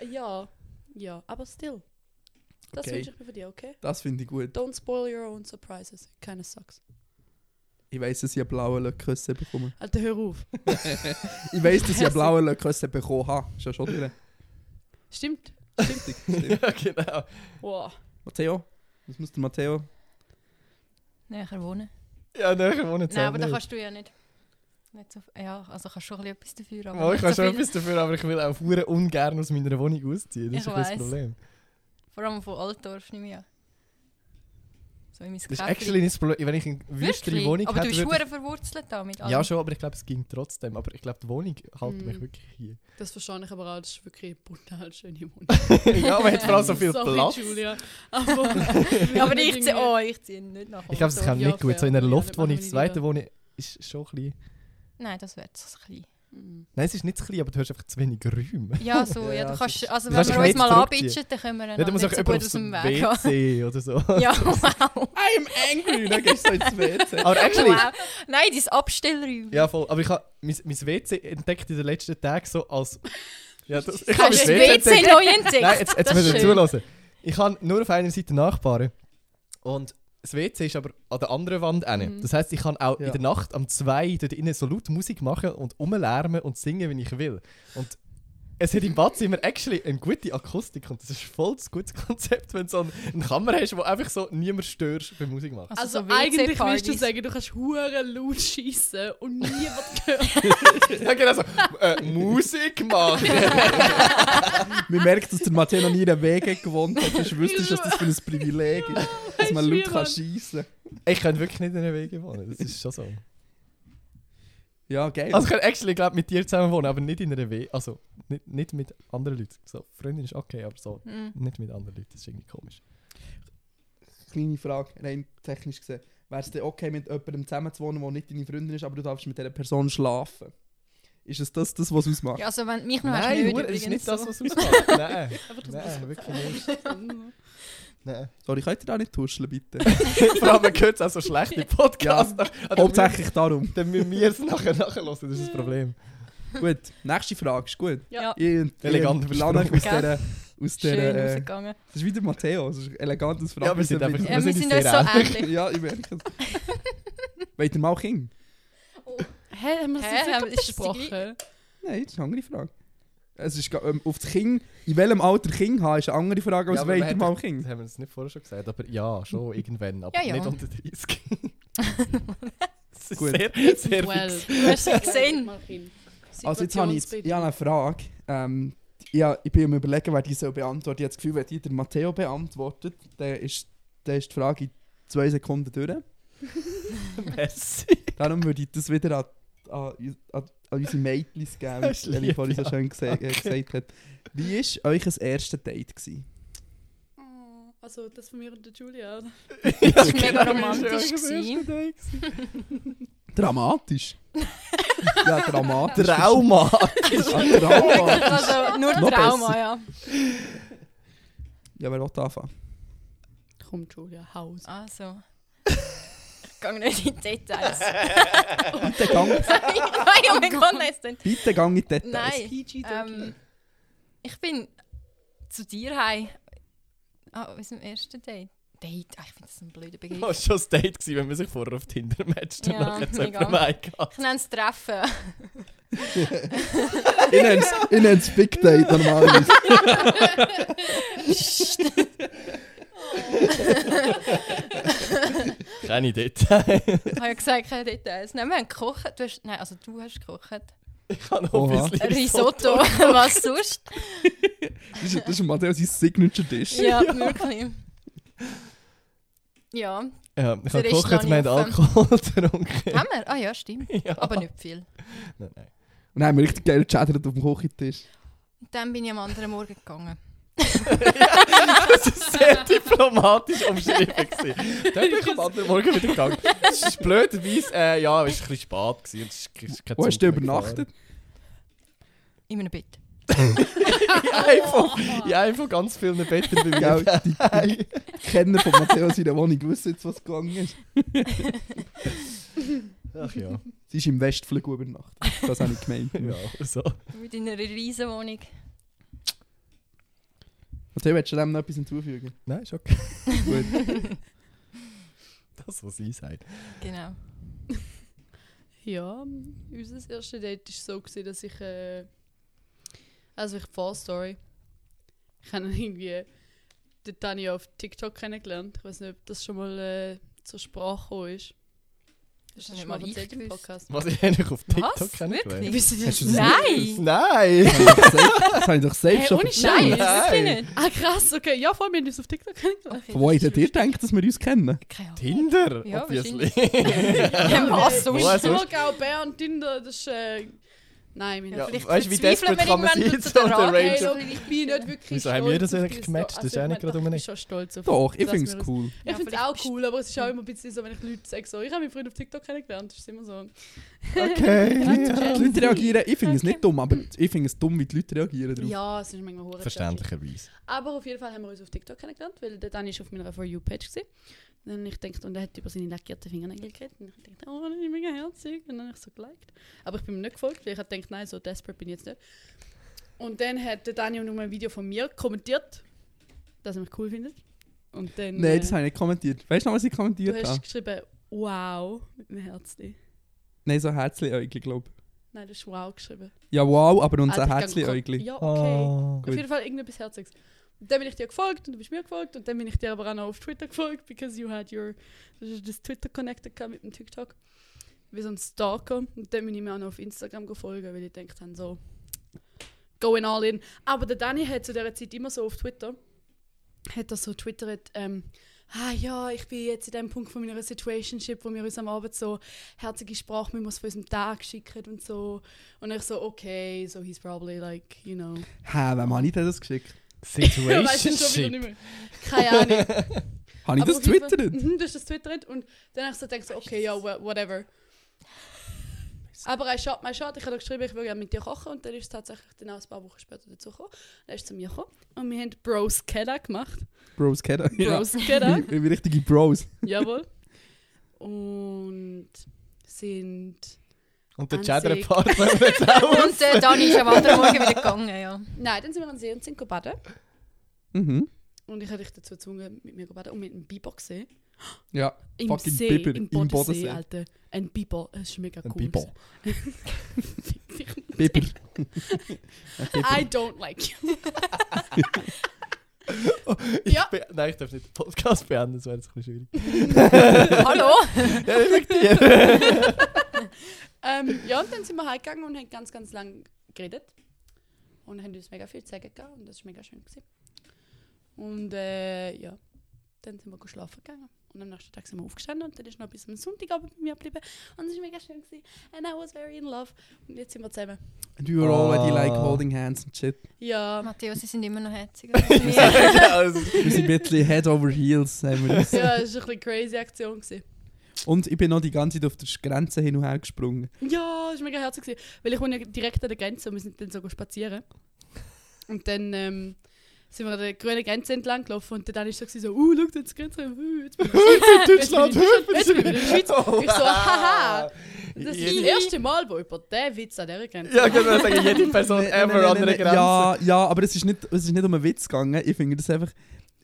ja, ja, aber still. Das
Okay.
wünsche ich mir von dir, okay?
Das finde ich gut.
Don't spoil your own surprises. Keine sucks.
Ich weiss, dass ich einen blauen Löckküsse bekomme.
Alter, hör auf.
Ich weiss, dass ich einen blauen Löckküsse bekommen habe. Ist ja schon durch.
Stimmt.
Stimmt. Stimmt.
ja, genau.
Wow.
Matteo? Was muss der Matteo?
Näher wohnen.
Ja, nein, wohnen
Nein,
zusammen
aber da kannst du ja nicht. nicht so, ja, also kannst du schon ein bisschen etwas dafür. Aber
Oh, ich kann
so
schon
viel.
etwas dafür, aber ich will auch hure ungern aus meiner Wohnung ausziehen. Das
Ich
ist das
weiss.
Problem.
Vor allem von Altdorf nicht mehr. So in mein
Das ist
Käfeli.
actually nicht das Problem. Wenn ich eine wüstere? Wohnung
Aber du
hätte,
bist verwurzelt da mit
ich...
allem.
Ja, schon, aber ich glaube, es ging trotzdem. Aber ich glaube, die Wohnung hält mich
Mm.
wirklich hier.
Das verstehe ich aber auch. Das ist wirklich eine brutal schöne Wohnung.
ja, man hat vor allem so viel
Sorry,
Platz.
Julia. Aber,
aber ich ziehe oh, ich ziehe nicht nach
Ich glaube, das
Altdorf.
kann
Ja,
nicht gut.
fair.
So in einer
Ja, machen wir
zweite Wohnung ist schon klein.
Nein, das wäre zu klein.
Mm.
Nein, es ist nicht zu klein, aber du hast einfach zu wenig Räume.
Ja, so,
Ja,
du kannst, also
Du
wenn
kannst
wir uns mal anbitschen, dann können wir
Ja,
dann
du musst
nicht
auch
so gut aus dem Weg gehen.
WC oder so.
Ja, wow.
I'm angry! Dann gehst du so ins WC.
Aber actually,
wow. Nein, dein Abstellräume.
ja voll. Aber ich habe mein, mein WC entdeckt in den letzten Tagen so als... Ja, das, ich
Hast
habe
du das
mein
WC neu entdeckt?
Nein, jetzt, jetzt ihr
schön.
zuhören. Ich habe nur auf einer Seite Nachbarn. Und das WC ist aber an der anderen Wand.
Mhm.
Das heisst, ich kann auch
Ja.
in der Nacht um zwei dort innen so laut Musik machen und rumlärmen und singen, wenn ich will. Und es hat im Badzimmer actually eine gute Akustik und das ist voll das gutes Konzept, wenn du so eine, Kammer hast, wo einfach so niemand störst beim Musik machen.
Also,
so
eigentlich willst du sagen, du kannst hure laut schießen und niemand hört.
ja, genau so. Äh, Musik machen!
Man merkt, dass der Matteo noch nie in Wege gewohnt hat. Du wüsstest, dass das für ein Privileg ist, dass man laut kann schiessen
ich könnte wirklich nicht in den Wege wohnen, das ist schon so.
Ja, geil.
Also ich könnte actually glaub, mit dir zusammen wohnen, aber nicht in einer WG. Also nicht, nicht mit anderen Leuten. So, Freundin ist okay, aber so
Mhm.
nicht mit anderen Leuten. Das ist irgendwie komisch.
Kleine Frage, rein technisch gesehen. Wäre es denn okay, mit jemandem zusammen zu wohnen, der nicht deine Freundin ist, aber du darfst mit dieser Person schlafen? Ist es das, das was es ausmacht?
Ja, also wenn mich noch hast,
Nein,
nicht,
Hure, das ist nicht das,
so.
was ausmacht. Nein,
das
nein, wirklich nicht. Nein.
Sorry, könnt ihr da nicht tuscheln, bitte?
Vor allem, man hört es auch so schlechte Podcasts. Ja.
Hauptsächlich darum.
Dann müssen wir es nachher nachhören, das ist das Problem.
Gut, nächste Frage, ist gut.
Ja.
Ja,
Ich,
Elegant
aus dieser... Aus
schön
der äh,
rausgegangen.
das ist wieder Matteo, das ist ein elegantes Frage.
Ja, wir sind einfach-
Ja,
wir sind
sind
uns
so
ähnlich.
Ja, ich merke es. Wollt ihr mal Kind?
Hä, haben wir das
Hä, haben-
besprochen?
Nein, das ist eine andere Frage. Es ist ähm, auf das Kind, in welchem Alter Kind haben, ist eine andere Frage, als
Ja, hat
mal Kind?
Das haben wir uns nicht vorher schon gesagt, aber ja, schon irgendwann, aber
Ja, ja.
nicht unter 30. das ist
Gut.
sehr, sehr
Well.
fix.
Du hast es gesehen.
Also jetzt habe ich, jetzt, ich habe eine Frage. Ähm, ja, ich bin am überlegen, wer die soll beantworten. Ich habe das Gefühl, wenn die der Matteo beantwortet, dann ist, dann ist die Frage in zwei Sekunden durch.
Merci.
Darum würde ich das wieder an, an, an, an unsere Mädchen geben,
Das ist
wie Ellie vorhin so
ja.
schön gese äh,
Okay.
gesagt hat. Wie war euch das erste Date? Gewesen?
Oh, Also das von mir und der Julia. oder?
Das war mega romantisch. gewesen.
Dramatisch. ja, dramatisch.
Trauma!
Ah, dramatisch.
Also nur
Noch
Trauma,
besser.
ja.
Ja, wer will anfangen?
Komm, Julia, Haus.
Also. Ich gehe nicht in die Details.
Bitte gang,
Nein, oh mein Gott, nein, es klingt-
bitte gang in die Details.
Nein.
PG
Ähm, ich bin zu dir heim. Ah, was im ersten Date? Date? Ah, ich finde das ein blöder Begriff.
Das war schon das Date, gewesen, wenn man sich vorher auf Tinder matcht und
Ja,
nachher jemanden heimgeht.
Ich nenne es Treffen.
Ich nenne es- ich nenne es Big Date normalerweise.
Keine Details.
Ich habe ja gesagt, keine Details. Nein, wir haben gekocht. Du hast, nein, also du hast gekocht.
Ich habe noch
Oha.
ein bisschen
Risotto. Was sonst?
Das ist, das ist Matteo sein Signature-Dish.
Ja, wirklich. Ja,
Ja, ich habe gekocht, wir haben. Alkohol getrunken.
haben wir? Ah ja, stimmt.
Ja.
Aber nicht viel.
Nein, nein.
Und dann haben wir richtig geil gechattert auf dem Küchentisch.
Und dann bin ich am anderen Morgen gegangen.
Das ist sehr diplomatisch umschrieben. gewesen. Dann bin ich am anderen Morgen wieder gegangen. Es ist blöderweise, äh, ja, es war ein bisschen spät. Gewesen, und es ist, kein
Wo hast du übernachtet?
In meinem Bett.
habe einfach, ich habe einfach ganz viele Betten bei mir.
die, die Kenner von Matteo seiner Wohnung wissen jetzt, was gegangen ist.
Ach ja.
Sie ist im Westflug übernachtet. Das habe ich gemeint.
ja so.
Mit in einer riesen Wohnung.
Matteo, willst du dem noch etwas hinzufügen?
Nein, ist okay.
Gut.
Das, was sie sagt.
Genau.
Ja, unser erstes Date war so, gewesen, dass ich. Äh, also, ich Vorstory. Ich habe irgendwie. Den Tanja auf TikTok kennengelernt. Ich weiß nicht, ob das schon mal äh, zur Sprache gekommen ist. Das
Das
schon mal
ich gewusst.
Podcast?
Was ich eigentlich auf TikTok
Was?
kennengelernt
Wirklich?
Das?
das
Nein!
Nein!
Das habe ich doch safe
Hey,
schon
ohne Scheiß.
wirklich
Nein.
nicht.
Ah, krass, okay. Ja, vor allem, wir haben uns auf TikTok kennengelernt.
Okay,
wo
das ist
ihr denkt, dass wir uns kennen?
Keine Ahnung.
Tinder,
Ja,
obviously.
Ja, was sonst?
auch Bern, Tinder, das ist. Äh, nein, wir
Ja,
Vielleicht
weißt du, wie
verzweifeln
desperate kann man sein,
zu
so
der
der
Range.
Hey,
Ranger?
Leute, ich bin nicht wirklich
Wieso haben wir
stolz
das eigentlich gematcht? Das ist auch nicht
Also,
gerade um
Ich bin schon stolz auf
Doch, ich finde es
das-
cool.
Ich finde es auch cool, aber es ist auch immer ein bisschen so, wenn ich Leute sage, so, ich habe meinen Freund auf TikTok kennengelernt, das ist immer so.
Okay.
Die Leute reagieren, ich finde es nicht dumm, aber ich finde es dumm, wie die Leute reagieren drauf.
Ja, es ist manchmal hure
Verständlicherweise.
Aber auf jeden Fall haben wir uns auf TikTok kennengelernt, weil der Dani ist auf meiner For You-Page gesehen. Und ich dachte, und er hat über seine lackierten Fingernägel geredet. Und ich dachte, oh, das ist mega herzig. Und dann habe ich so geliked. Aber ich bin ihm nicht gefolgt, weil ich habe gedacht, nein, so desperate bin ich jetzt nicht. Und dann hat der Dani noch ein Video von mir kommentiert, dass er mich cool findet. Und dann.
Nein,
äh,
das habe ich nicht kommentiert. Weißt du noch, was ich
Du
kommentiert
hast
habe?
geschrieben, wow, mit einem Herzli.
Nein, so Herzli-Äugli, glaube ich.
Nein, du hast wow geschrieben.
Ja, wow, aber unser
ich
Herzli-Äugli.
Ja, okay.
Oh.
Auf jeden Fall irgendetwas Herziges. Dann bin ich dir gefolgt und du bist mir gefolgt und dann bin ich dir aber auch noch auf Twitter gefolgt, because you had your das Twitter connected mit dem TikTok. Wie so ein Stalker. Und dann bin ich mir auch noch auf Instagram gefolgt, weil ich gedacht habe, so going all in. Aber der Danny hat zu dieser Zeit immer so auf Twitter, hat er so twittert, ähm, ah ja, ich bin jetzt in dem Punkt von meiner Situationship, wo wir uns am Abend so herzige Sprachmemos von unserem Tag schicken und so. Und ich so, okay, so he's probably like, you know.
Hä, wem habe ich das geschickt?
Weißt du schon wieder nicht
Situationship.
mehr. Keine Ahnung.
Habe ich das twittert?
Mhm, du hast das twittert und dann habe ich so gedacht, so, okay, ja, wha- whatever. Aber ein Shot, mein Shot, ich habe geschrieben, ich würde gerne mit dir kochen und dann ist es tatsächlich dann auch ein paar Wochen später dazu gekommen. Dann ist er zu mir gekommen und wir haben Bros Kedda gemacht.
Bros Kedda. Ja.
Bros Kedda,
wie richtige Bros.
jawohl. Und sind...
Und der Cheddar-Partner jetzt auch.
Und äh, Dani ist am anderen Morgen wieder gegangen, ja.
Nein, dann sind wir an den See und sind baden.
Mhm.
Und ich habe dich dazu gezwungen, mit mir zu baden und mit einem Biber gesehen.
Ja,
Im
Fucking
See,
Biber
im
im
Bodensee,
Bodensee.
Alter. Ein Biber, es ist mega cool.
Ein Biber.
Biber.
I don't like you.
Ich
Ja.
Nein, ich darf nicht den Podcast beenden, das wäre jetzt ein bisschen schwierig.
Hallo?
Ja, dir.
Ähm, ja, und dann sind wir heimgegangen und haben ganz, ganz lang geredet. Und haben uns mega viel zu sagen gehabt und das war mega schön. Gewesen. Und äh, ja, dann sind wir schlafen gegangen. Und am nächsten Tag sind wir aufgestanden und dann ist noch bis am Sonntagabend bei mir geblieben. Und es war mega schön. Gewesen. And I was very in love. Und jetzt sind wir zusammen.
And we were already like
Ah.
holding hands and shit.
Ja,
Matteo, sie sind immer noch herzig.
Wir sind ein bisschen head over heels. Haben wir
ja, es war eine crazy Aktion. Gewesen.
Und ich bin noch die ganze Zeit auf der Grenze hin und her gesprungen.
Ja, es war mega herzig. Gewesen, weil ich wohne direkt an der Grenze und wir sind dann so spazieren. Und dann ähm, sind wir an der grünen Grenze entlang gelaufen und dann ist so, gewesen, so uh, schau, da ist die Grenze, uh, jetzt bin ich in
Deutschland,
Jetzt bin ich in der Schweiz. Ich so, haha, das ist das erste Mal, wo über den Witz an dieser Grenze
Ja, ich würde sagen, jede Person
Nein, nein,
ever
nein,
an
nein.
Grenze.
Ja, ja, aber es ist nicht, es ist nicht um einen Witz gegangen. Ich finde das einfach.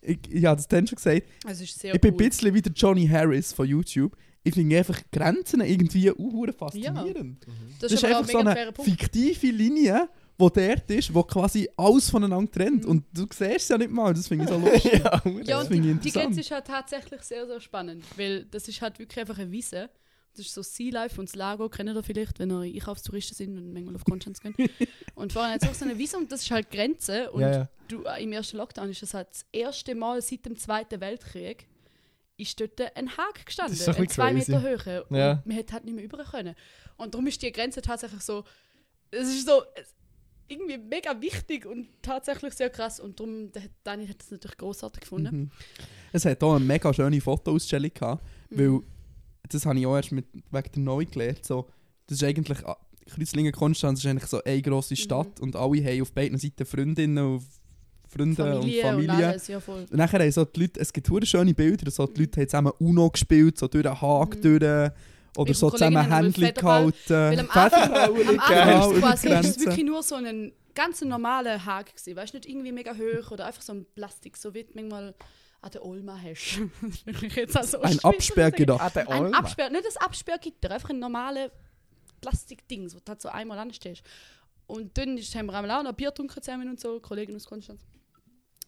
Ich, ich habe das dann schon gesagt.
Es ist sehr
ich bin
cool.
ein bisschen wie der Johnny Harris von YouTube. Ich finde einfach Grenzen irgendwie uh, faszinierend.
Das
Das ist
aber auch
einfach so
mega
eine
fairer Punkt.
fiktive Linie, die dort ist, die quasi alles voneinander trennt.
Mhm.
Und du siehst es ja nicht mal. Das finde ich so lustig.
ja,
Ja,
Das
und
finde ich
die, die. Grenze ist halt tatsächlich sehr, sehr spannend, weil das ist halt wirklich einfach eine Wiese. Das ist so Sea Life und das Lago, kennt ihr vielleicht, wenn ihr Einkaufstouristen sind und manchmal auf Konstanz gehen. und vorhin hat es auch so eine Wiese und das ist halt Grenze. Und
ja, ja.
Du, äh, im ersten Lockdown ist das halt das erste Mal seit dem Zweiten Weltkrieg ist dort ein Haken gestanden,
Das ist ein
zwei
crazy.
Meter Höhe. Und
Ja.
man hätte halt nicht mehr über können. Und darum ist die Grenze tatsächlich so, es ist so irgendwie mega wichtig und tatsächlich sehr krass. Und darum, der, Dani hat das natürlich großartig gefunden.
Mhm. Es hat auch eine mega schöne Fotoausstellung gehabt, weil
Mhm.
das habe ich auch erst mit, wegen der Neu gelernt. So, das ist eigentlich, ah, Kreuzlingen Konstanz ist eigentlich so eine
Mhm.
grosse Stadt und alle haben auf beiden Seiten Freundinnen und Freunde
Familie
und Familie.
alles, ja voll.
Und nachher haben so die Leute, es gibt schöne Bilder, so die Leute haben zusammen Uno gespielt, so durch den Haag
Mhm.
durch, oder so zusammen Händchen
Federball, Weil
gehalten.
am Anfang, am Anfang quasi ist es wirklich nur so ein ganz normaler Haken gewesen. Weißt du, nicht irgendwie mega hoch oder einfach so ein Plastik, so wie du manchmal an der Olma hast. Also
Ein Absperrgitter.
Der
Ein. Absperr, nicht das Absperrgitter, einfach ein normales Plastikding, wo du halt so einmal anstehst. Und dann ist, haben wir einmal auch noch Bier getrunken zusammen und so, Kollegen aus Konstanz.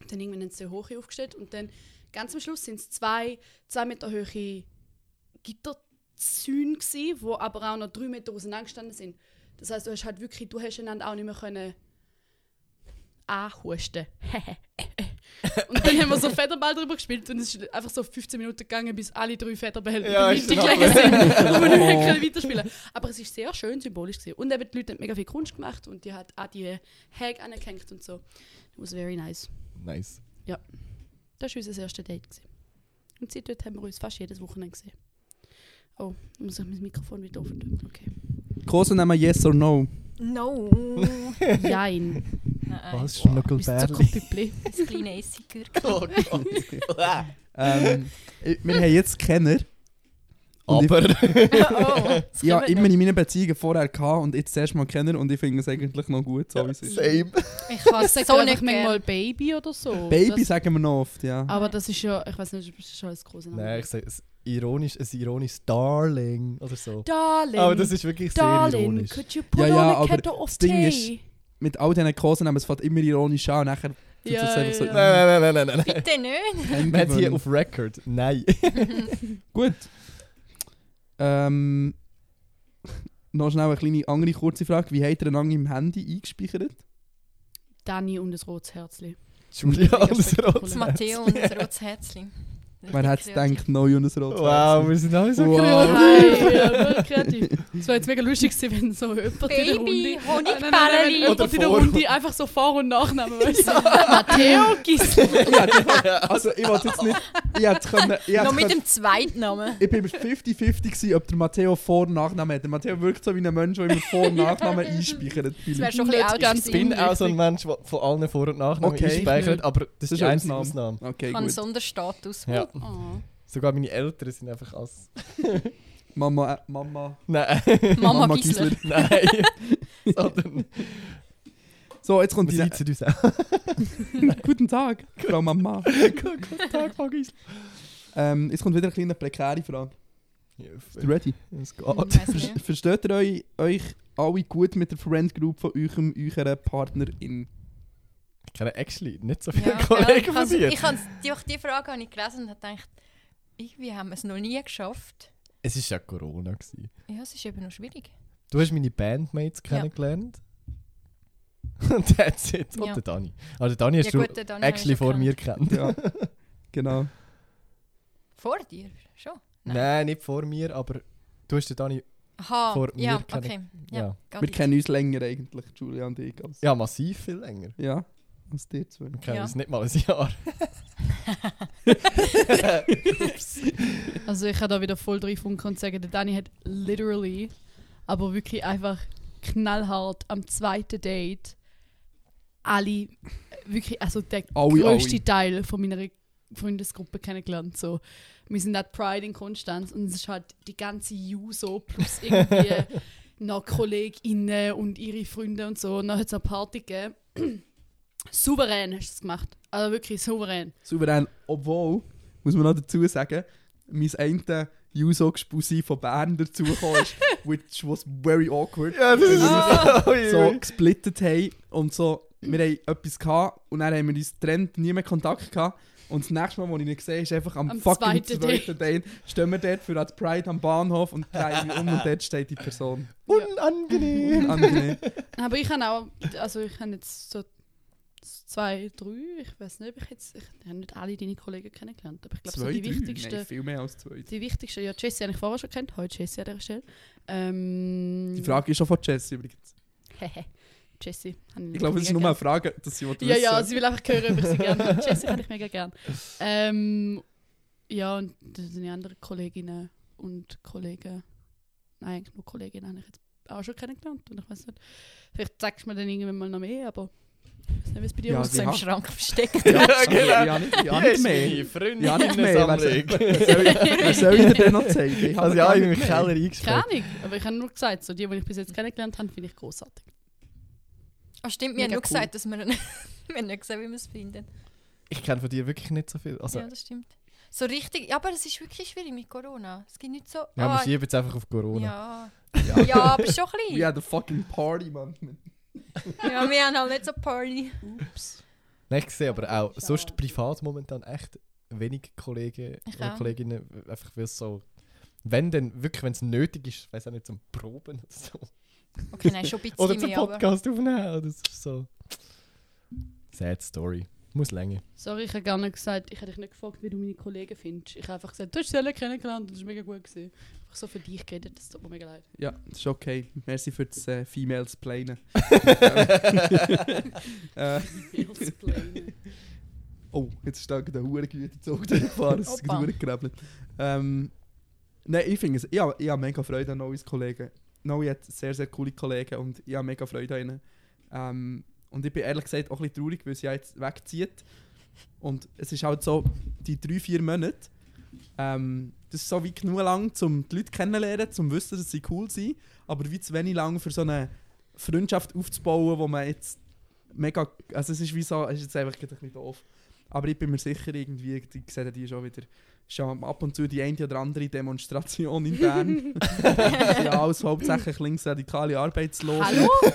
Dann irgendwann haben sie hoch aufgestellt und dann ganz am Schluss sind es zwei, zwei Meter hohe Gitterzäune gewesen, wo aber auch noch drei Meter auseinander gestanden sind. Das heißt, du hast halt wirklich, du hast einander auch nicht mehr können anhusten. und dann haben wir so Federball drüber gespielt und es ist einfach so 15 Minuten gegangen, bis alle drei Federbälle
Ja,
in
ist
der
klar.
Mitte gelegen sind und wir nicht mehr können weiterspielen Aber es ist sehr schön symbolisch gewesen. Und eben die Leute haben mega viel Kunst gemacht und die hat auch die Hag angehängt und so. It was very nice.
Nice.
Das war unser erstes Date. Gewesen. Und seitdem haben wir uns fast jedes Wochenende gesehen. Oh, ich muss ich mein Mikrofon wieder offen tun. Okay.
Kosenamen Yes or No.
No.
Jein.
Nein.
Was?
Bis
Schnuckelbärli?
Zuckerpüppli.
Das kleine.
Oh Gott.
Ähm, ich- wir haben jetzt Kenner.
Aber.
oh,
ja, immer in meinen Beziehungen vorher gehabt und jetzt zuerst mal Kenner und ich finde es eigentlich noch gut, so wie es ist.
Same.
Ich kann
Ich
es
sage
so nicht
manchmal. Baby oder so.
Baby
das,
sagen wir noch oft, ja.
aber das ist ja, ich weiß nicht, das ist schon ein großer Name.
Nein, ich sage es ironisch, ein ironisches Darling oder so.
Darling.
Aber das ist wirklich sehr
Darling,
ironisch.
could you put
Ja, ja,
on a
aber
kettle of
das Ding
tea?
ist- Mit all diesen Kosenamen, es fängt immer ironisch an, nachher tut
Ja,
es einfach so...
ja.
Nein, nein, nein, nein, nein.
Bitte nicht.
Wir haben hier auf Record. Nein.
Gut. Ähm, noch schnell eine kleine andere kurze Frage. Wie habt ihr einander im Handy eingespeichert?
Dani und ein rotes Herzli.
Julia und das
spektakulär.
Rot.
Das Matteo und ein rotes Herzchen.
Man hat es gedacht, neu und ein rotes
Wow, wir sind alle so
Wow.
kreativ.
Hi, ja, kreativ. Es wäre jetzt mega lustig gewesen, wenn so jemand in der
Baby,
Runde... Nein, nein, nein, wenn
Honigbälli.
jemand
Oder
in der Runde einfach so Vor- und Nachnamen weißt du? Matteo Gisler.
ja, also ich wollte jetzt nicht... Ich hätte können... Ich, hätte
Noch mit
können,
dem Zweitnamen.
ich bin mir 50-50 gewesen, ob der Matteo Vor- und Nachnamen hat. Der Matteo wirkt so wie ein Mensch, der immer Vor- und Nachnamen einspeichert.
Das wäre schon ein bisschen
ganz
Ich bin auch so ein Mensch, der von allen Vor- und Nachnamen
Okay.
einspeichert, aber das ist
eine
einzige
Ausnahme. Okay,
Ich habe einen
gut.
Sonderstatus.
Ja.
Oh.
Sogar meine Eltern sind einfach als...
Mama, äh, Mama...
Nein.
Mama,
Mama
Gisler.
Nein. Sondern...
So, jetzt kommt
Wir
die...
sitzen uns auch.
Guten Tag, Frau Mama.
Guten Tag, Frau Gisler.
Ähm, jetzt kommt wieder eine kleine prekäre Frage. Bist du ready?
Es geht.
nicht.
versteht ihr euch, euch alle gut mit der Friend Group von eurem, eurer Partnerin?
Ich kenne actually nicht so viele
Ja,
Kollegen
ja,
von dir.
ich habe die, die Frage habe ich gelesen und habe gedacht, irgendwie haben wir es noch nie geschafft.
Es war ja Corona. Gewesen.
Ja, es ist eben noch schwierig.
Du hast meine Bandmates
Ja.
kennengelernt. Und that's it. Und
Ja.
der Dani. Also der Dani hast
ja
du
gut, habe ich
actually vor
gekannt.
mir gekannt.
Ja, genau.
Vor dir? Schon?
Nein. nicht vor mir, aber du hast den Dani.
Aha,
Vor
ja,
mir
okay.
Ja.
Ja,
ja.
Wir kennen uns länger eigentlich, Julia und ich. Als,
massiv viel länger.
ja, als dir zwei.
Wir kennen
Ja.
uns nicht mal ein Jahr.
Also ich kann da wieder voll reinfunken und sagen, der Dani hat literally, aber wirklich einfach knallhart am zweiten Date alle, wirklich, also der
Alle,
grösste
alle.
Teil von meiner Freundesgruppe kennengelernt. So. Wir sind at Pride in Konstanz und es ist halt die ganze Juso plus irgendwie noch KollegInnen und ihre Freunde und so. Und dann hat es eine Party gegeben. Souverän hast du es gemacht. Also wirklich souverän.
Souverän, obwohl, muss man noch dazu sagen, mein eine Juso-Gespusi von Bern dazugekommen ist, which was very awkward.
Ja, das ist. Ui,
so gesplittet haben und so, wir haben etwas gehabt und dann haben wir uns getrennt, nie mehr Kontakt gehabt. Und das nächste Mal, wo ich ihn sehe, ist einfach am,
Am
fucking
zweiten
zweiten Date. Stehen wir dort für das Pride am Bahnhof und drehen um und dort steht die Person.
Unangenehm.
Unangenehm.
Aber ich habe auch, also ich habe jetzt so zwei, drei, ich weiß nicht, ob ich jetzt, ich habe nicht alle deine Kollegen kennengelernt, aber ich glaube so die
drei?
wichtigsten,
Nein, viel mehr als zwei.
die wichtigsten, ja Jessie habe ich vorher schon kennt, heute Jessie an dieser Stelle. Ähm,
Die Frage ist schon von Jess übrigens.
Hehe, Jessie. habe
Ich glaube, es ist nur eine
gern.
Frage, dass sie
Ja, ja, sie will einfach hören, ob ich sie gerne habe. Jessie kann ich mega gern. Ähm, ja, und die anderen Kolleginnen und Kollegen, nein, eigentlich nur Kolleginnen habe ich jetzt auch schon kennengelernt. Und ich weiß nicht, vielleicht sagst du mir dann irgendwann mal noch mehr, aber ich nicht, wie es bei dir
Ja,
im
Ja.
Schrank versteckt.
Ja,
Also,
genau.
Ja, nicht, ja, nicht mehr.
meine
Ja, nicht mehr. Wer soll, wer soll ich- ich dir denn noch zeigen? Ich habe
Also ja, ich
nicht
bin im. Keller
Keine
eingesperrt.
Ahnung, aber ich habe nur gesagt, so die, die ich bis jetzt kennengelernt habe, finde ich großartig.
Ah, stimmt, wir haben nur
cool.
gesagt, dass wir, wir haben nicht gesagt, wie wir es finden.
Ich kenne von dir wirklich nicht so viel. Also,
ja, das stimmt. So richtig, ja, aber es ist wirklich schwierig mit Corona. Es gibt nicht so...
ja, wir
ah,
schieben jetzt einfach auf Corona.
ja.
Ja.
ja, aber schon ein bisschen.
We had a fucking party, man.
Ja, wir haben halt nicht so Party.
Nein, ich sehe aber auch sonst privat momentan echt wenig Kollegen
Ich
oder
auch.
Kolleginnen, einfach weil es so, wenn dann wirklich, wenn es nötig ist, weiß auch nicht, zum Proben oder so.
Okay, nein, schon ein bisschen
Oder zum
mehr, aber...
Podcast aufnehmen, das ist so. Sad Story. Muss länger.
Sorry, ich habe gar nicht gesagt, ich habe dich nicht gefragt, wie du meine Kollegen findest. Ich habe einfach gesagt, du hast sie alle kennengelernt und das war mega gut. Gewesen. Einfach so für dich geredet, das tut mir mega leid.
Ja, das ist okay. Merci für das äh, Females Planen. äh, oh, jetzt ist da gerade ein Hurengüte Zug durchgefahren. Es ist
Opa.
gerade gekrabbelt. Ähm, Nein, ich finde es, ich habe, habe mega Freude an Nois Kollegen. Noi hat sehr, sehr coole Kollegen und ich habe mega Freude an ihnen. Ähm, und ich bin ehrlich gesagt auch ein bisschen traurig, weil sie jetzt wegzieht. Und es ist halt so, die drei, vier Monate, ähm, das ist so wie genug lang, um die Leute kennenzulernen, um zu wissen, dass sie cool sind, aber wie zu wenig lang für so eine Freundschaft aufzubauen, wo man jetzt mega, also es ist wie so, es ist jetzt einfach ein bisschen doof. Aber ich bin mir sicher, irgendwie, sehen die schon wieder, schon ab und zu die eine oder andere Demonstration in Bern. ja, alles hauptsächlich linksradikale Arbeitslose.
Hallo? ich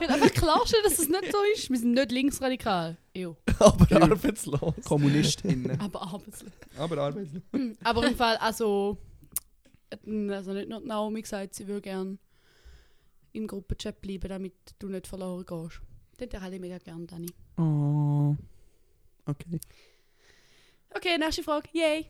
will einfach klarstellen, dass es nicht so ist. Wir sind nicht linksradikal. Jo.
Aber
Ja.
arbeitslos.
KommunistInnen.
Aber arbeitslos.
Aber arbeitslos.
Aber im Fall, also, also nicht nur Naomi gesagt, sie würde gerne im Gruppenchat bleiben, damit du nicht verloren gehst. Den hätte ich mega gerne, Dani.
Oh. Okay.
Okay, nächste Frage. Yay!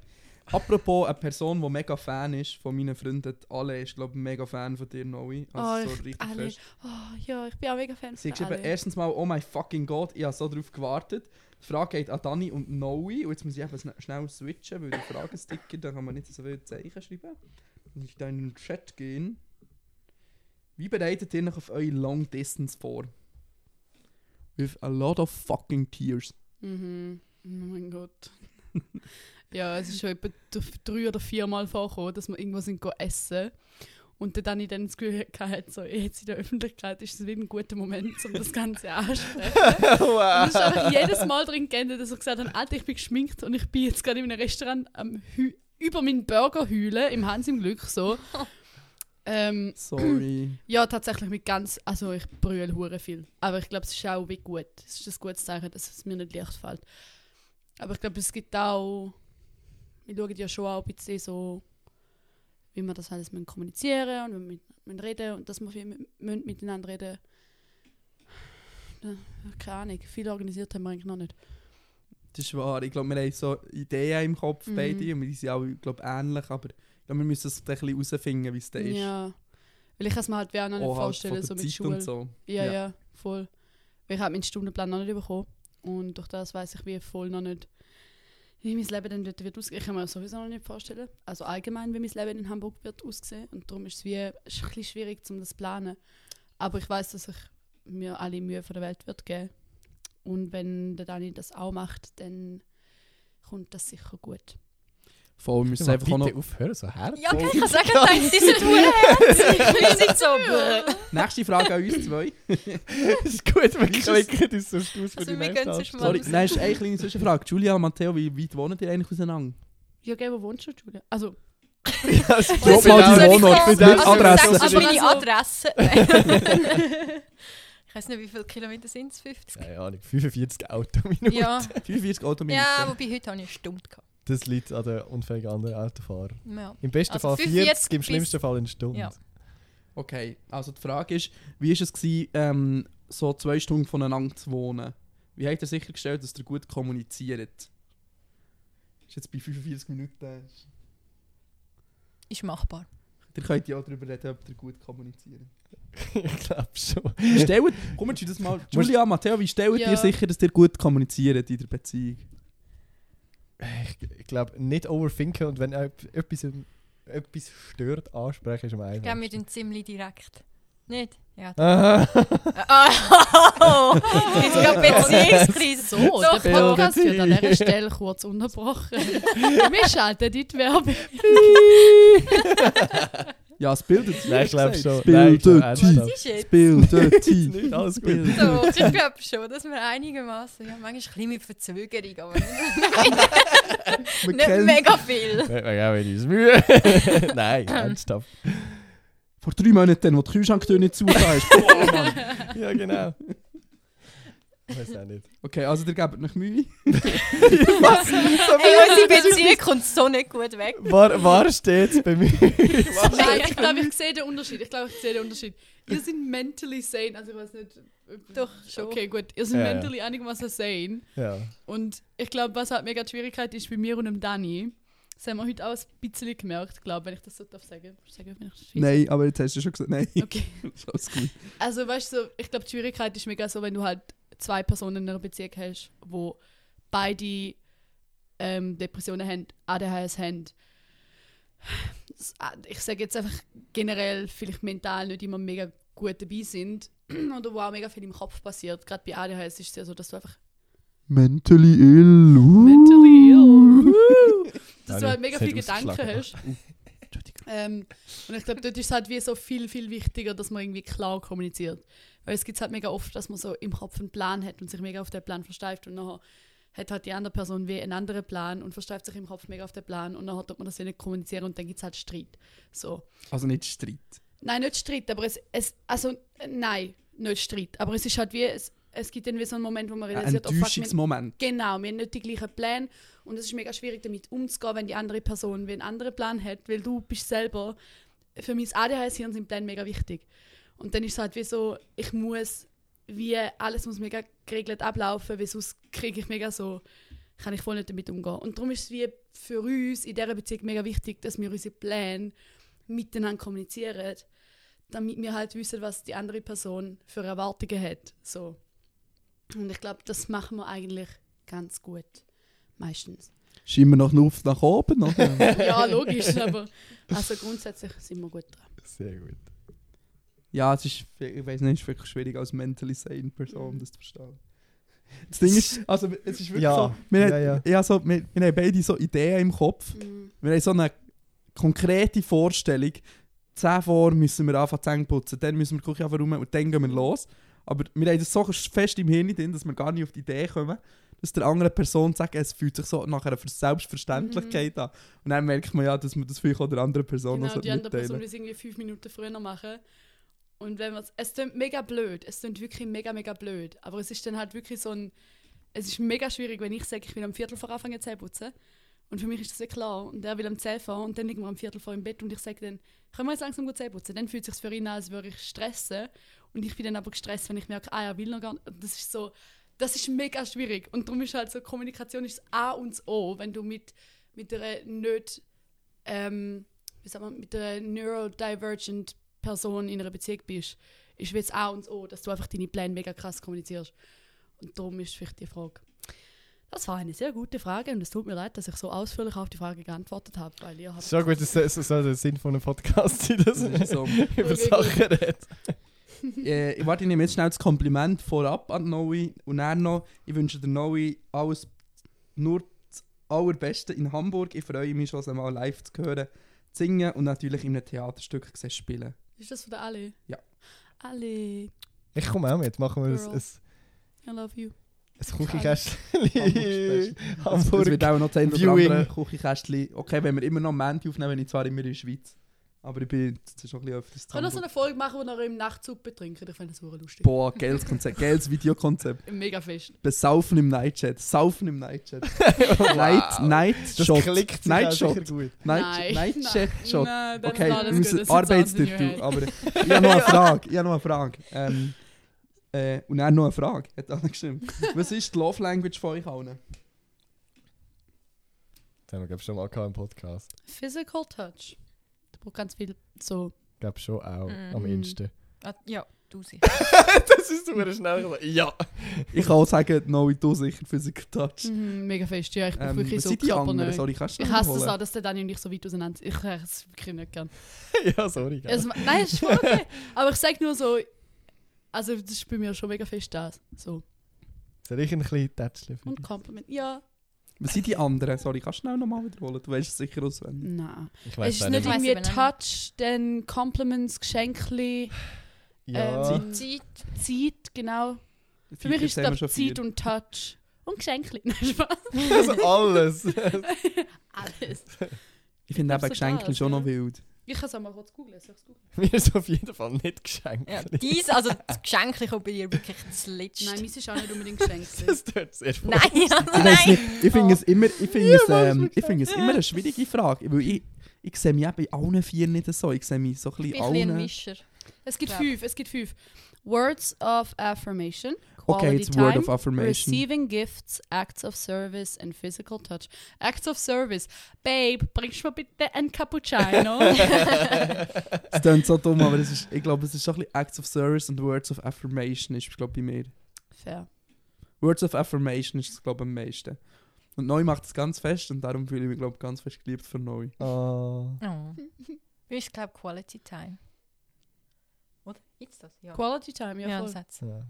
Apropos eine Person, die mega Fan ist von meinen Freunden, alle ist glaube ich mega Fan von dir, Noe.
Oh,
Also so
ich-
richtig
alle.
fest.
Oh, ja, ich bin auch mega Fan
Sie
von alle.
erstens mal, oh my fucking God, ich habe so darauf gewartet. Die Frage geht an Dani und Noe. Und jetzt muss ich eben sn- schnell switchen, weil der Fragesticker, da kann man nicht so viele Zeichen schreiben. Muss ich da in den Chat gehen. Wie bereitet ihr euch auf eure Long Distance vor? With a lot of fucking tears.
Mhm. Oh mein Gott. Ja, es ist schon etwa drei oder viermal vorgekommen, dass wir irgendwo sind go essen. Und dann Dani dann das Gefühl hatte, so, jetzt in der Öffentlichkeit ist es wie ein guter Moment, um das Ganze anzusprechen. Und es ist einfach jedes Mal drin geendet, dass er gesagt hat, Alter, ich bin geschminkt und ich bin jetzt gerade in einem Restaurant am Hü über meinen Burger heulen, im Hans im Glück so. ähm,
Sorry.
ja, tatsächlich mit ganz, also ich brülle hure viel. Aber ich glaube, es ist auch wie gut. Es ist ein gutes Zeichen, dass es mir nicht leicht fällt. Aber ich glaube, es gibt auch, wir schauen ja schon auch ein bisschen so, wie wir das alles müssen kommunizieren und wie mit, müssen reden und dass wir viel mit, miteinander reden. Keine Ahnung, viel organisiert haben wir eigentlich noch nicht.
Das ist wahr. Ich glaube, wir haben so Ideen im Kopf,
Mhm.
beide, und wir sind auch, ich glaube, ähnlich, aber ich glaube, wir müssen es ein bisschen herausfinden, wie es dann ist.
Ja. Weil ich kann es mir halt wie auch noch nicht
Auch halt
vorstellen,
von
so mit
Zeit
Schule.
und so.
Ja,
Ja.
ja, voll. Weil ich habe meinen Stundenplan noch nicht bekommen. Und durch das weiß ich wie voll noch nicht, wie mein Leben dann dort wird aussehen. Ich kann mir sowieso noch nicht vorstellen. Also allgemein, wie mein Leben in Hamburg wird aussehen. Und darum ist es wie ist ein bisschen schwierig, um das zu planen. Aber ich weiß, dass ich mir alle Mühe von der Welt wird geben. Und wenn der Dani das auch macht, dann kommt das sicher gut.
Voll, wir müssen einfach auch
bitte
noch...
aufhören, so herzlich.
Ja, okay, ich kann sagen, nein, die sind herzig. Wir sind so.
Nächste Frage an uns zwei.
ist gut, wir
ist
klicken uns sonst aus für
Also,
die
wir
nächste.
Sorry, nein, ist eine kleine Zwischenfrage. Julia und Matteo, wie weit wohnen ihr eigentlich auseinander?
Ja, gell, wo wohnst du, Julia? Also,
Ja, es ist
Drop
so
mal die
genau-
Wohnort
mit der
Adresse.
Das ist
Aber
meine
also-
Adresse. ich weiß nicht, wie viele Kilometer sind es? 50?
Keine Ahnung, 45 Autominuten.
Ja.
45 Autominuten.
ja, wobei heute habe ich eine Stunde gehabt.
Das liegt an den unfähigen anderen Autofahrern.
Ja.
Im besten
Also
Fall
45
40, im schlimmsten Fall eine Stunde.
Ja.
Okay, also die Frage ist, wie war es, gewesen, ähm, so zwei Stunden voneinander zu wohnen? Wie habt ihr sichergestellt, dass ihr gut kommuniziert? Ist jetzt bei 45 Minuten...
Ist machbar.
Ihr könnt ja auch darüber reden, ob ihr gut kommuniziert.
ich glaube schon.
Stellt, Sie das mal... Julia, Matteo, wie stellt
Ja.
ihr sicher, dass ihr gut kommuniziert in der Beziehung?
Ich, ich glaube, nicht overthinken und wenn etwas, etwas stört, ansprechen ist am
Ich glaube, wir
einfachsten.
tun ziemlich direkt. Nicht? Ja.
Aha.
Oh, jetzt gerade Beziehungskrise.
so, der
Bild.
Podcast wird an dieser Stelle kurz unterbrochen. Wir schalten die Werbung.
Ja, es bildet sich.
Nein, ich glaube schon. Schon
Bildet
ist
Es bildet sich.
Nicht alles gut.
Bildet
So, ich
sich.
glaube schon, dass wir einigermaßen, ja, manchmal ein bisschen mit Verzögerung, aber nicht mega viel.
Wir geben uns Mühe. Nein, ernsthaft.
Vor drei Monaten, wo die Kühlschranktür nicht zu ist. Boah, Mann.
Ja, genau. Ich weiß auch nicht.
Okay, also ihr gebt euch Mühe.
Hey, unsere Beziehung kommt so nicht gut weg.
War, war steht's bei mir?
Nein, ich glaube, ich sehe den Unterschied. Ich glaube, ich sehe den Unterschied. Ihr seid mentally sane. Also ich weiß nicht.
Doch, schon.
Okay, gut. Ihr seid
Ja, ja.
mentally einigermaßen sane.
Ja.
Und ich glaube, was halt mega die Schwierigkeit ist bei mir und dem Dani, das haben wir heute auch ein bisschen gemerkt, glaube wenn ich das so darf sagen. sagen wenn ich
Nein, aber jetzt hast du schon gesagt, nein.
Okay. Also weißt du, so, ich glaube, die Schwierigkeit ist mega so, wenn du halt zwei Personen in einer Beziehung hast, wo beide ähm, Depressionen haben, ADHS haben. Ich sage jetzt einfach generell vielleicht mental nicht immer mega gut dabei sind oder wo auch mega viel im Kopf passiert. Gerade bei ADHS ist es ja so, dass du einfach
Mentally ill. uh.
mentally ill, dass du halt mega viele Gedanken hast. Ähm, und ich glaube, dort ist es halt wie so viel, viel wichtiger, dass man irgendwie klar kommuniziert. Weil es gibt halt mega oft, dass man so im Kopf einen Plan hat und sich mega auf den Plan versteift und nachher hat halt die andere Person wie einen anderen Plan und versteift sich im Kopf mega auf den Plan und nachher tut man das nicht kommunizieren und dann gibt es halt Streit. So.
Also nicht Streit.
Nein, nicht Streit, aber es, es also nein, nicht Streit, aber es ist halt wie, es, es gibt dann wie so einen Moment, wo man
Ein
realisiert, oh fuck, wir-
Enttäuschungsmoment.
Genau, wir haben nicht die gleichen Pläne und es ist mega schwierig damit umzugehen, wenn die andere Person wie einen anderen Plan hat, weil du bist selber, für mein ADHS-Hirn sind Pläne mega wichtig. Und dann ist es halt wie so, ich muss, wie alles muss mega geregelt ablaufen, weil sonst kriege ich mega so, kann ich voll nicht damit umgehen. Und darum ist es wie für uns in dieser Beziehung mega wichtig, dass wir unsere Pläne miteinander kommunizieren, damit wir halt wissen, was die andere Person für Erwartungen hat. So. Und ich glaube, das machen wir eigentlich ganz gut. Meistens.
Ist immer noch Luft nach oben, oder?
Ja, logisch, aber also grundsätzlich sind wir gut dran.
Sehr gut.
Ja, es ist, ich weiß nicht, es ist wirklich schwierig als mentally sane Person das zu verstehen. Das Ding ist, also es ist wirklich
Ja,
so, wir,
ja,
haben,
ja.
so, wir, wir haben beide so Ideen im Kopf. Wir haben so eine konkrete Vorstellung. 10 vor müssen wir anfangen Zähne putzen, dann müssen wir Küche anfangen und dann gehen wir los. Aber wir haben das so fest im Hirn drin, dass wir gar nicht auf die Idee kommen, dass der andere Person sagt, es fühlt sich so nach einer Selbstverständlichkeit an. Und dann merkt man ja, dass man das vielleicht auch der anderen Person
Genau,
noch
die andere
mitteilen
Person will es irgendwie fünf Minuten früher machen. Und wenn man es klingt mega blöd, es klingt wirklich mega, mega blöd. Aber es ist dann halt wirklich so ein, es ist mega schwierig, wenn ich sage, ich will am Viertel vor anfangen Zähne putzen. Und für mich ist das ja klar. Und er will am 10 vor und dann liegen wir am Viertel vor im Bett und ich sage dann, können wir jetzt langsam gut Zähne putzen? Dann fühlt es sich für ihn an, als würde ich stressen. Und ich bin dann aber gestresst, wenn ich merke, ah, er will noch gar nicht. Das ist so, das ist mega schwierig. Und darum ist halt so, Kommunikation ist A und O, wenn du mit, mit einer nicht, ähm, wie sagt man, mit einer neurodivergent Person in einer Beziehung bist, ist wie das A und das O, dass du einfach deine Pläne mega krass kommunizierst. Und darum ist vielleicht die Frage. Das war eine sehr gute Frage und es tut mir leid, dass ich so ausführlich auf die Frage geantwortet habe, weil ihr habt...
Schon gut, das soll der Sinn von einem Podcast sein, dass
Das
man
ist so.
über Sachen redet.
äh, ich warte, ich nehme jetzt schnell das Kompliment vorab an Noe und dann noch, ich wünsche der Noe alles nur das Allerbeste in Hamburg. Ich freue mich schon, sie mal live zu hören, zu singen und natürlich in einem Theaterstück zu spielen.
Ist das von der Ali?
Ja.
Ali,
Ich komme auch mit, machen wir ein,
Girl.
ein,
I love you.
ein
Hamburg
Küchenkästchen.
Es
Hamburg.
wird auch noch
Viewing.
andere Küchenkästchen. Okay, wenn wir immer noch Montag aufnehmen, bin ich zwar immer in der Schweiz. Aber ich bin das ist schon ein bisschen öfters zu
Können wir so eine Folge machen, wo wir im Nachtzug betrinken? Ich finde das super lustig.
Boah, geiles Konzept, geiles Videokonzept.
Mega fest.
Besaufen im Nightchat, saufen im Nightchat. Night, Night
Das
Shot.
klickt sich
Night Shot.
sicher gut.
Night, Night Shot.
Nein,
Okay, wir müssen
Das
Arbeitstitel. Aber ich habe noch eine Frage. Ich habe noch eine Frage. Ähm, äh, und dann noch eine Frage. Hat Anna gestimmt. Was ist die Love Language von euch allen?
Das haben wir, glaube ich, schon mal im Podcast.
Physical Touch. Da braucht ganz viel so.
Ich glaube schon auch
Mhm.
am Insta.
Ah, ja, du sie.
das ist super schnell gesagt. Ja!
Ich kann auch sagen, no, du sicher Physical Touch.
Mhm, mega fest. Ja, ich brauche
Ähm,
wirklich so
die anderen? Sorry, kannst du
Ich hasse das
wiederholen?
auch, dass der Dani und ich so weit auseinander sind. Ich habe es wirklich nicht gern.
ja, sorry.
Es, nein, es ist voll okay. Aber ich sage nur so, also das ist bei mir schon mega fest das. So.
Soll ich ein bisschen tätscheln? für
Und? Kompliment. Ja,
Was sind die anderen? Sorry, kannst du schnell nochmal wiederholen? Du weißt es sicher auswendig.
nein.
Ich
Es
weiß
ist
auch
nicht
Ich weiss
irgendwie
nicht.
Touch, dann Compliments, Geschenkli,
Ja.
ähm,
Zeit.
Zeit, genau. Für
Vier,
mich ist es
schon
Zeit
vier.
und Touch. Und Geschenkli. Nein, Spaß.
also alles.
Alles.
Ich finde
Ich
eben
so das,
schon noch wild.
Ich kann es auch mal kurz googeln.
Mir ist auf jeden Fall nicht geschenkt.
Ja, dies, also das Geschenk kommt bei dir wirklich das Letzte.
Nein, meins ist auch nicht unbedingt Geschenkli.
Das tut sehr voll.
Nein, ja,
Ich
nein.
nicht, ich finde es immer, ich finde es,
Niemals
ähm, ich finde es immer eine schwierige Frage, weil ich, ich sehe mich bei allen vier nicht so. Ich sehe mich so ein
Ich
bisschen
bin ein bisschen ein
allen.
Mischer.
Es gibt fünf, es gibt fünf. Words of affirmation,
Okay, it's word
time,
of affirmation.
receiving gifts, acts of service and physical touch. Acts of service. Babe, bringst du mir bitte einen Cappuccino?
Es klingt so dumm, aber ist, ich glaube, es ist so ein bisschen Acts of Service und Words of Affirmation ist, glaube bei mir.
Fair.
Words of Affirmation ist, glaube am meisten. Und Neu macht es ganz fest und darum fühle ich mich, glaube ganz fest geliebt für Neu.
Oh.
Oh. Bei uns glaube ich Quality Time. Oder? Jetzt das? Ja.
Quality time, ja,
Ja,
voll.
Satz.
Ja.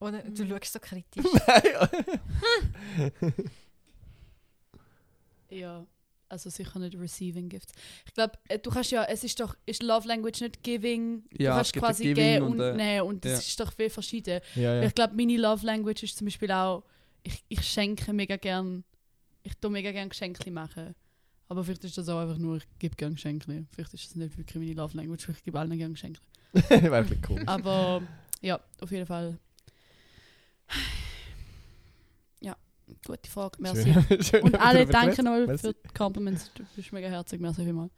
Oder du schaust so kritisch.
Ja, also sicher nicht receiving gifts. Ich glaube, du kannst ja, es ist doch, ist Love Language nicht giving?
Ja,
du kannst quasi geben
und,
und,
äh,
nehmen und das
ja.
ist doch viel verschieden.
ja, ja.
Ich glaube, meine Love Language ist zum Beispiel auch, ich, ich schenke mega gern, ich tue mega gern Geschenke machen. Aber vielleicht ist das auch einfach nur, ich gebe gern Geschenke. Vielleicht ist das nicht wirklich meine Love Language, vielleicht gebe ich allen gern Geschenke.
Wirklich cool.
Aber ja, auf jeden Fall. Ja, gute Frage, merci.
Schön, schön
Und alle
darüber
danke
geredet.
noch
Merci.
für die Compliments. Du bist mega herzig, merci vielmals.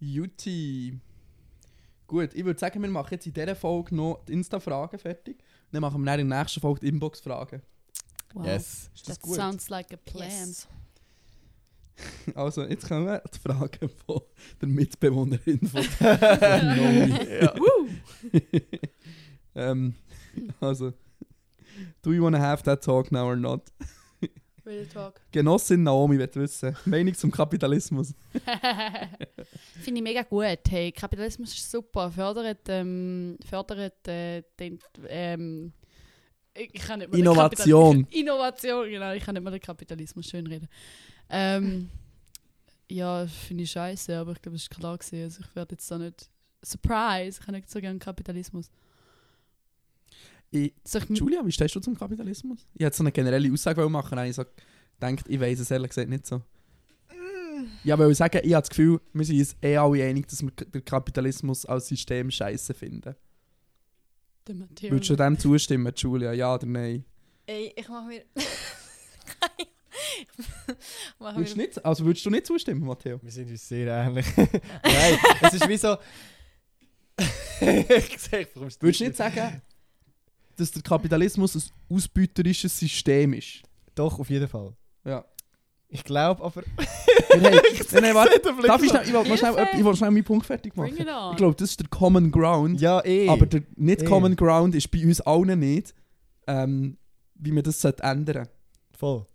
Juti. Gut, ich würde sagen, wir machen jetzt in dieser Folge noch die Insta-Fragen fertig. Dann machen wir dann in der nächsten Folge die Inbox-Fragen.
Wow.
Yes.
Ist das
That
gut?
sounds like a plan.
Yes.
Also, jetzt kommen die Fragen von der Mitbewohnerin von Nomi.
ja.
ähm, also, do you wanna have that talk now or not?
Real talk.
Genossin Naomi will wissen. Meinung zum Kapitalismus.
Finde ich mega gut. Hey, Kapitalismus ist super. Fördert, ähm, fördert äh, den, ähm, ich kann nicht mal
Innovation.
Innovation, genau. Ich kann nicht mal den Kapitalismus schön reden. Ähm, ja, finde ich scheiße, aber ich glaube, es ist klar gewesen. Also ich werde jetzt da nicht. Surprise! Ich habe nicht so gerne Kapitalismus. Ich,
Julia, wie stehst du zum Kapitalismus? Ich hätte so eine generelle Aussage machen wollen, ich so gedacht, ich weiß es ehrlich gesagt nicht so. Ja, weil ich sagen, ich habe das Gefühl, wir sind uns eh alle einig, dass wir den Kapitalismus als System scheiße finden. Würdest du dem zustimmen, Julia? Ja oder nein?
Ey, ich mache mir. mach
Würdest du
mir
nicht, also würdest du nicht zustimmen, Matteo?
Wir sind uns sehr ähnlich. Nein, es ist wie so. ich sehe, warum
Würdest du nicht sagen, dass der Kapitalismus ein ausbeuterisches System ist.
Doch, auf jeden Fall.
Ja.
Ich glaube aber...
Wir nein, nein, warte, darf ich schnell, ich will mal schnell, ich will schnell meinen Punkt fertig machen. Ich glaube, das ist der Common Ground.
Ja, eh.
Aber der nicht
Eh.
Common Ground ist bei uns allen nicht, ähm, wie man das sollte ändern
Voll.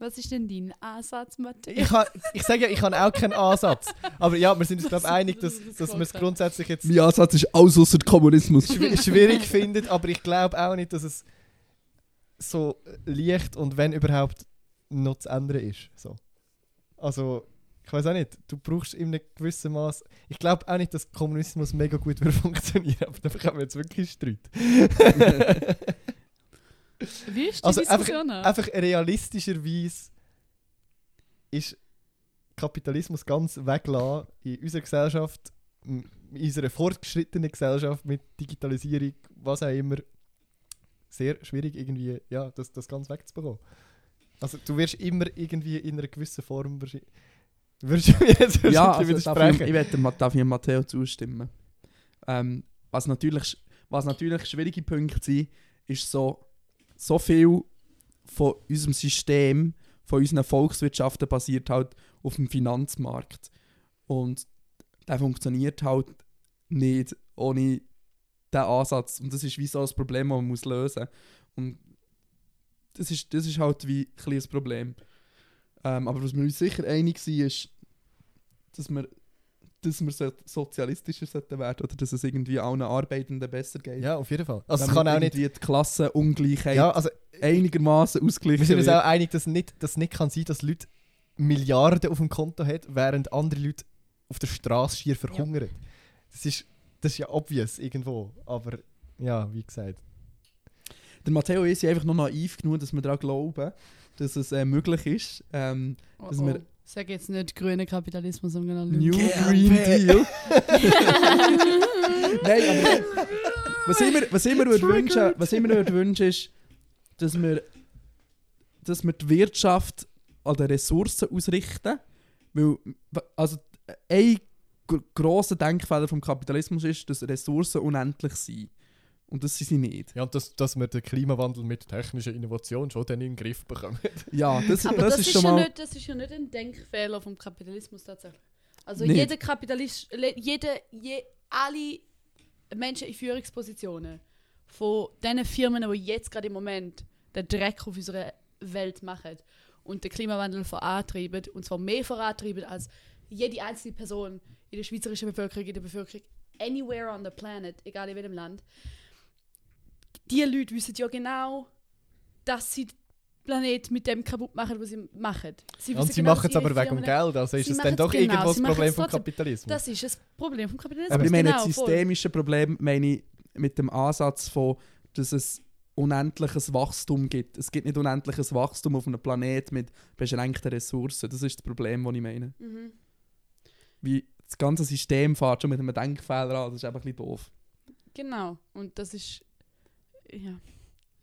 Was ist denn dein Ansatz, Matthias?
Ich, ha, ich sage ja, ich habe auch keinen Ansatz. Aber ja, wir sind uns, glaube ich, einig, dass, dass wir es grundsätzlich jetzt
Mein Ansatz ist alles außer Kommunismus.
schwi- schwierig findet, aber ich glaube auch nicht, dass es so leicht und wenn überhaupt noch zu ändern ist. So. Also, ich weiß auch nicht, du brauchst in einem gewissen Maß. Ich glaube auch nicht, dass Kommunismus mega gut funktionieren, aber da haben wir jetzt wirklich Streit.
Wie ist die
Also einfach,
Diskussion?
einfach realistischerweise ist Kapitalismus ganz weglassen in unserer Gesellschaft, in unserer fortgeschrittenen Gesellschaft mit Digitalisierung, was auch immer, sehr schwierig irgendwie, ja, das, das ganz wegzubekommen. Also du wirst immer irgendwie in einer gewissen Form wahrscheinlich... Würdest du mir jetzt
ja, also darf ich,
widersprechen?
ich darf dem Matteo zustimmen. Ähm, was, natürlich, was natürlich schwierige Punkte sind, ist so, so viel von unserem System, von unseren Volkswirtschaften basiert halt auf dem Finanzmarkt. Und der funktioniert halt nicht ohne diesen Ansatz. Und das ist wie so ein Problem, das man muss lösen muss. Und das ist, das ist halt wie ein kleines Problem. Ähm, aber was wir uns sicher einig sind, ist, dass wir, dass wir so sozialistischer sollten werden oder dass es irgendwie allen Arbeitenden besser geht.
Ja, auf jeden Fall. Also es kann auch nicht...
die Klassenungleichheit
Ja, also
einigermaßen
Wir
ausgeglichen
sind uns auch einig, dass nicht, dass nicht kann sein dass Leute Milliarden auf dem Konto haben, während andere Leute auf der Straße schier verhungern. Das, ist, das ist ja obvious irgendwo. Aber ja, wie gesagt.
Der Matteo ist ja einfach noch naiv genug, dass wir daran glauben, dass es äh, möglich ist. Ähm,
Oh,
dass
oh.
wir-
Sag jetzt nicht grüner Kapitalismus, I'm gonna
New. Green Deal. Nein, aber was ich mir, was ich mir würde wünschen, was ich mir würde wünschen ist, dass wir, dass wir die Wirtschaft an den Ressourcen ausrichten. Weil, also, ein gr- grosser Denkfehler vom Kapitalismus ist, dass Ressourcen unendlich sind. Und das sind sie nicht.
Ja, und dass, dass wir den Klimawandel mit technischer Innovation schon dann in den Griff bekommen.
Ja, das,
Aber
das,
das,
ist
ist
schon
ja
mal.
nicht, das ist ja nicht ein Denkfehler vom Kapitalismus tatsächlich. Also
Nicht.
jeder Kapitalist, jede, je, alle Menschen in Führungspositionen von diesen Firmen, die jetzt gerade im Moment den Dreck auf unserer Welt machen und den Klimawandel vorantreiben, und zwar mehr vorantreiben als jede einzelne Person in der schweizerischen Bevölkerung, in der Bevölkerung, anywhere on the planet, egal in welchem Land, die Leute wissen ja genau, dass sie den Planet mit dem kaputt machen, was sie machen. Sie
Und sie
genau,
machen es aber wegen Geld. Also ist es dann doch
genau,
irgendwo das Problem vom. Kapitalismus.
Das ist ein Problem vom Kapitalismus.
Aber ich meine,
genau,
das
voll.
systemische Problem meine ich mit dem Ansatz von, dass es unendliches Wachstum gibt. Es gibt nicht unendliches Wachstum auf einem Planet mit beschränkten Ressourcen. Das ist das Problem, das ich meine.
Mhm.
Wie das ganze System fährt schon mit einem Denkfehler an, das ist einfach ein bisschen doof.
Genau. Und das ist. Ja.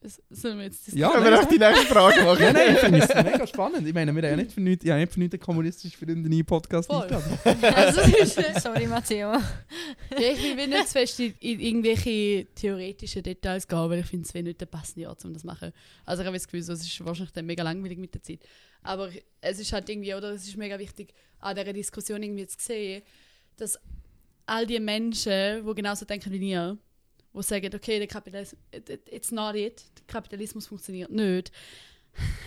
Das sollen wir jetzt
Ja,
Können wir auch die nächste Frage machen?
Ja, nein, ich finde es mega spannend. Ich meine, wir haben ja nicht für nichts, ich habe nicht für nichts kommunistisch verbundenen Podcast
Voll.
eingeladen.
Also,
Sorry, Matteo.
ja, ich will nicht zu fest in, in irgendwelche theoretischen Details gehen, weil ich finde, es wäre nicht der passende Ort, um das zu machen. Also ich habe das Gefühl, es ist wahrscheinlich dann mega langweilig mit der Zeit. Aber es ist halt irgendwie, oder es ist mega wichtig, an dieser Diskussion irgendwie zu sehen, dass all die Menschen, die genauso denken wie ihr, die sagen, okay, der Kapitalismus, it, it, it's not it, der Kapitalismus funktioniert nicht.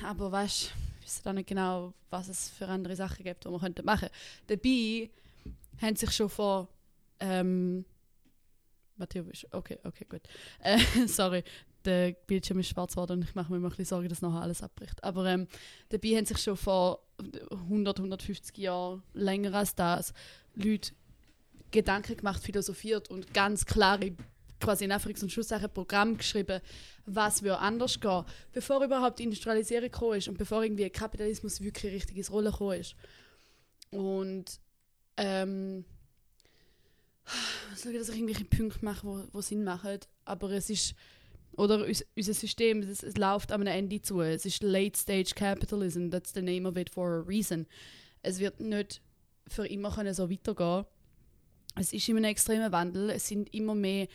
Aber weißt du, wissen auch nicht genau, was es für andere Sachen gibt, die man könnte machen könnte. Dabei haben sich schon vor. Ähm, Matteo, okay, okay, gut. Äh, sorry, der Bildschirm ist schwarz geworden und ich mache mir immer ein bisschen Sorgen, dass nachher alles abbricht. Aber ähm, dabei haben sich schon vor 100, 150 Jahren, länger als das, Leute Gedanken gemacht, philosophiert und ganz klare, quasi in Anführungs- und Schlusssachen Programm geschrieben, was wir anders gehen, bevor überhaupt die Industrialisierung gekommen ist und bevor irgendwie Kapitalismus wirklich richtig ins Rollen gekommen ist. Und ähm, ich schaue, dass ich irgendwelche Punkte mache, wo, wo Sinn machen, aber es ist oder unser System, es, es läuft am Ende zu. Es ist Late Stage Capitalism, that's the name of it for a reason. Es wird nicht für immer können so weitergehen. Es ist immer ein extremer Wandel. Es sind immer mehr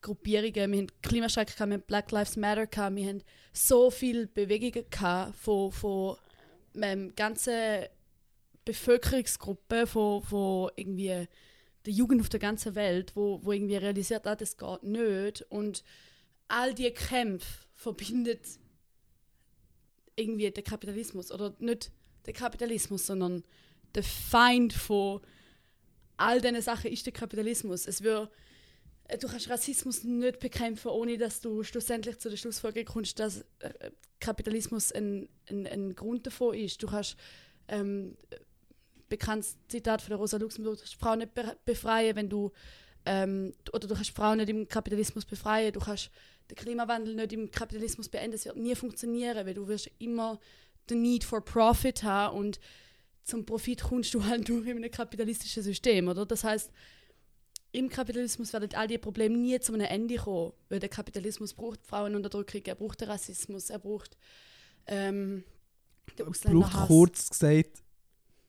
Gruppierungen, wir haben Klimastreik, wir haben Black Lives Matter, wir haben so viele Bewegungen von, von ähm, ganzen Bevölkerungsgruppen, von, von irgendwie der Jugend auf der ganzen Welt, wo, wo irgendwie realisiert hat, das geht nicht. Und all diese Kämpfe verbindet irgendwie der Kapitalismus. Oder nicht der Kapitalismus, sondern der Feind von all diesen Sachen ist der Kapitalismus. Es wird, du kannst Rassismus nicht bekämpfen, ohne dass du schlussendlich zu der Schlussfolgerung kommst, dass äh, Kapitalismus ein, ein, ein Grund davon ist. Du kannst ähm, bekanntes Zitat von der Rosa Luxemburg, du kannst Frauen nicht be befreien, wenn du ähm, oder du kannst Frauen nicht im Kapitalismus befreien, du kannst den Klimawandel nicht im Kapitalismus beenden, es wird nie funktionieren, weil du wirst immer den Need for Profit haben und zum Profit kommst du halt nur in einem kapitalistischen System, oder? Das heißt, im Kapitalismus werden all diese Probleme nie zu einem Ende kommen, weil der Kapitalismus braucht Frauenunterdrückung, er braucht den Rassismus, er braucht ähm, den
braucht
Ausländerhass.
kurz gesagt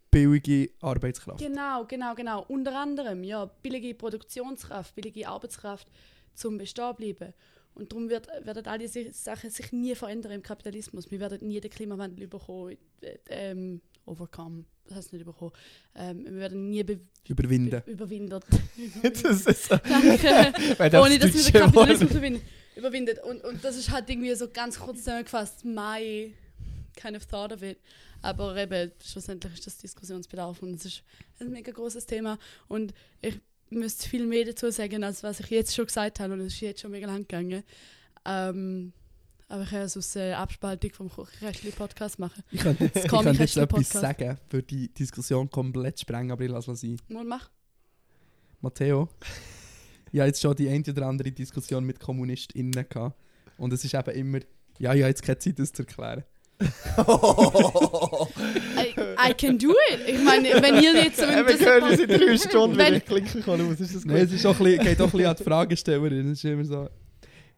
billige Arbeitskraft.
Genau, genau, genau. Unter anderem, ja, billige Produktionskraft, billige Arbeitskraft zum Bestehen bleiben. Und darum wird, werden all diese Sachen sich nie verändern im Kapitalismus. Wir werden nie den Klimawandel überkommen, äh, ähm, overcome, das heißt nicht überkommen. Ähm, wir werden nie be
Überwinden.
be überwinden.
das ist so.
Danke.
Das
Ohne dass wir den Kapitalismus überwinden, überwindet. Und, und das ist halt irgendwie so ganz kurz zusammengefasst, my kind of thought of it. Aber eben, schlussendlich ist das Diskussionsbedarf und es ist ein mega großes Thema. Und ich müsste viel mehr dazu sagen, als was ich jetzt schon gesagt habe. Und es ist jetzt schon mega lang gegangen. Ähm, aber ich kann es aus äh, Abspaltung vom Kuchenrestli-Podcast machen.
Ich könnte jetzt, ich könnte jetzt etwas sagen, für die Diskussion komplett sprengen, aber ich lasse es sein.
Mal mach.
Matteo, ich habe jetzt schon die eine oder andere Diskussion mit KommunistInnen gehabt. Und es ist eben immer, ja, ich habe jetzt keine Zeit, das zu erklären.
I, I can do it. Ich meine, wenn ihr jetzt so
Ja, wir hören uns in drei Stunden, wenn ich klinken kann. Aus. Ist das gut?
Nein, es ist auch ein bisschen, geht auch ein bisschen an die Fragestellerin. Es ist immer so,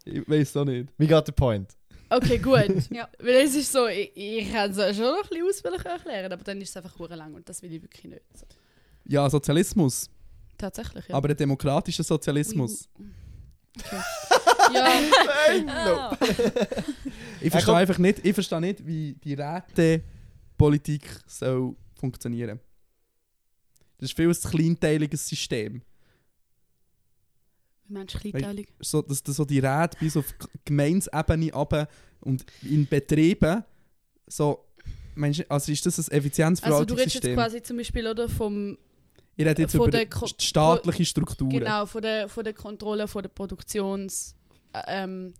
ich weiß auch nicht.
We got the point.
Okay, gut.
Ja.
Weil es ist so, ich, ich kann es schon noch ein bisschen ausführlicher erklären, aber dann ist es einfach hure lang und das will ich wirklich nicht. So.
Ja, Sozialismus,
Tatsächlich, ja.
aber ein demokratischer Sozialismus.
ja,
Ah.
Ich verstehe einfach nicht, ich verstehe nicht, wie die Rätepolitik soll funktionieren. Das ist viel ein kleinteiliges System.
Wie meinst du kleinteilig?
So, dass, dass so die Räte bis auf Gemeinsebene runter und in Betrieben so, meinst du, also ist das ein
Also du redest jetzt
Effizienzverwaltungssystem?
quasi zum Beispiel oder vom,
ich rede jetzt
von
über
der Ko-
st- staatliche Strukturen.
genau, von der, von der Kontrolle, von der Produktions, äh, ähm,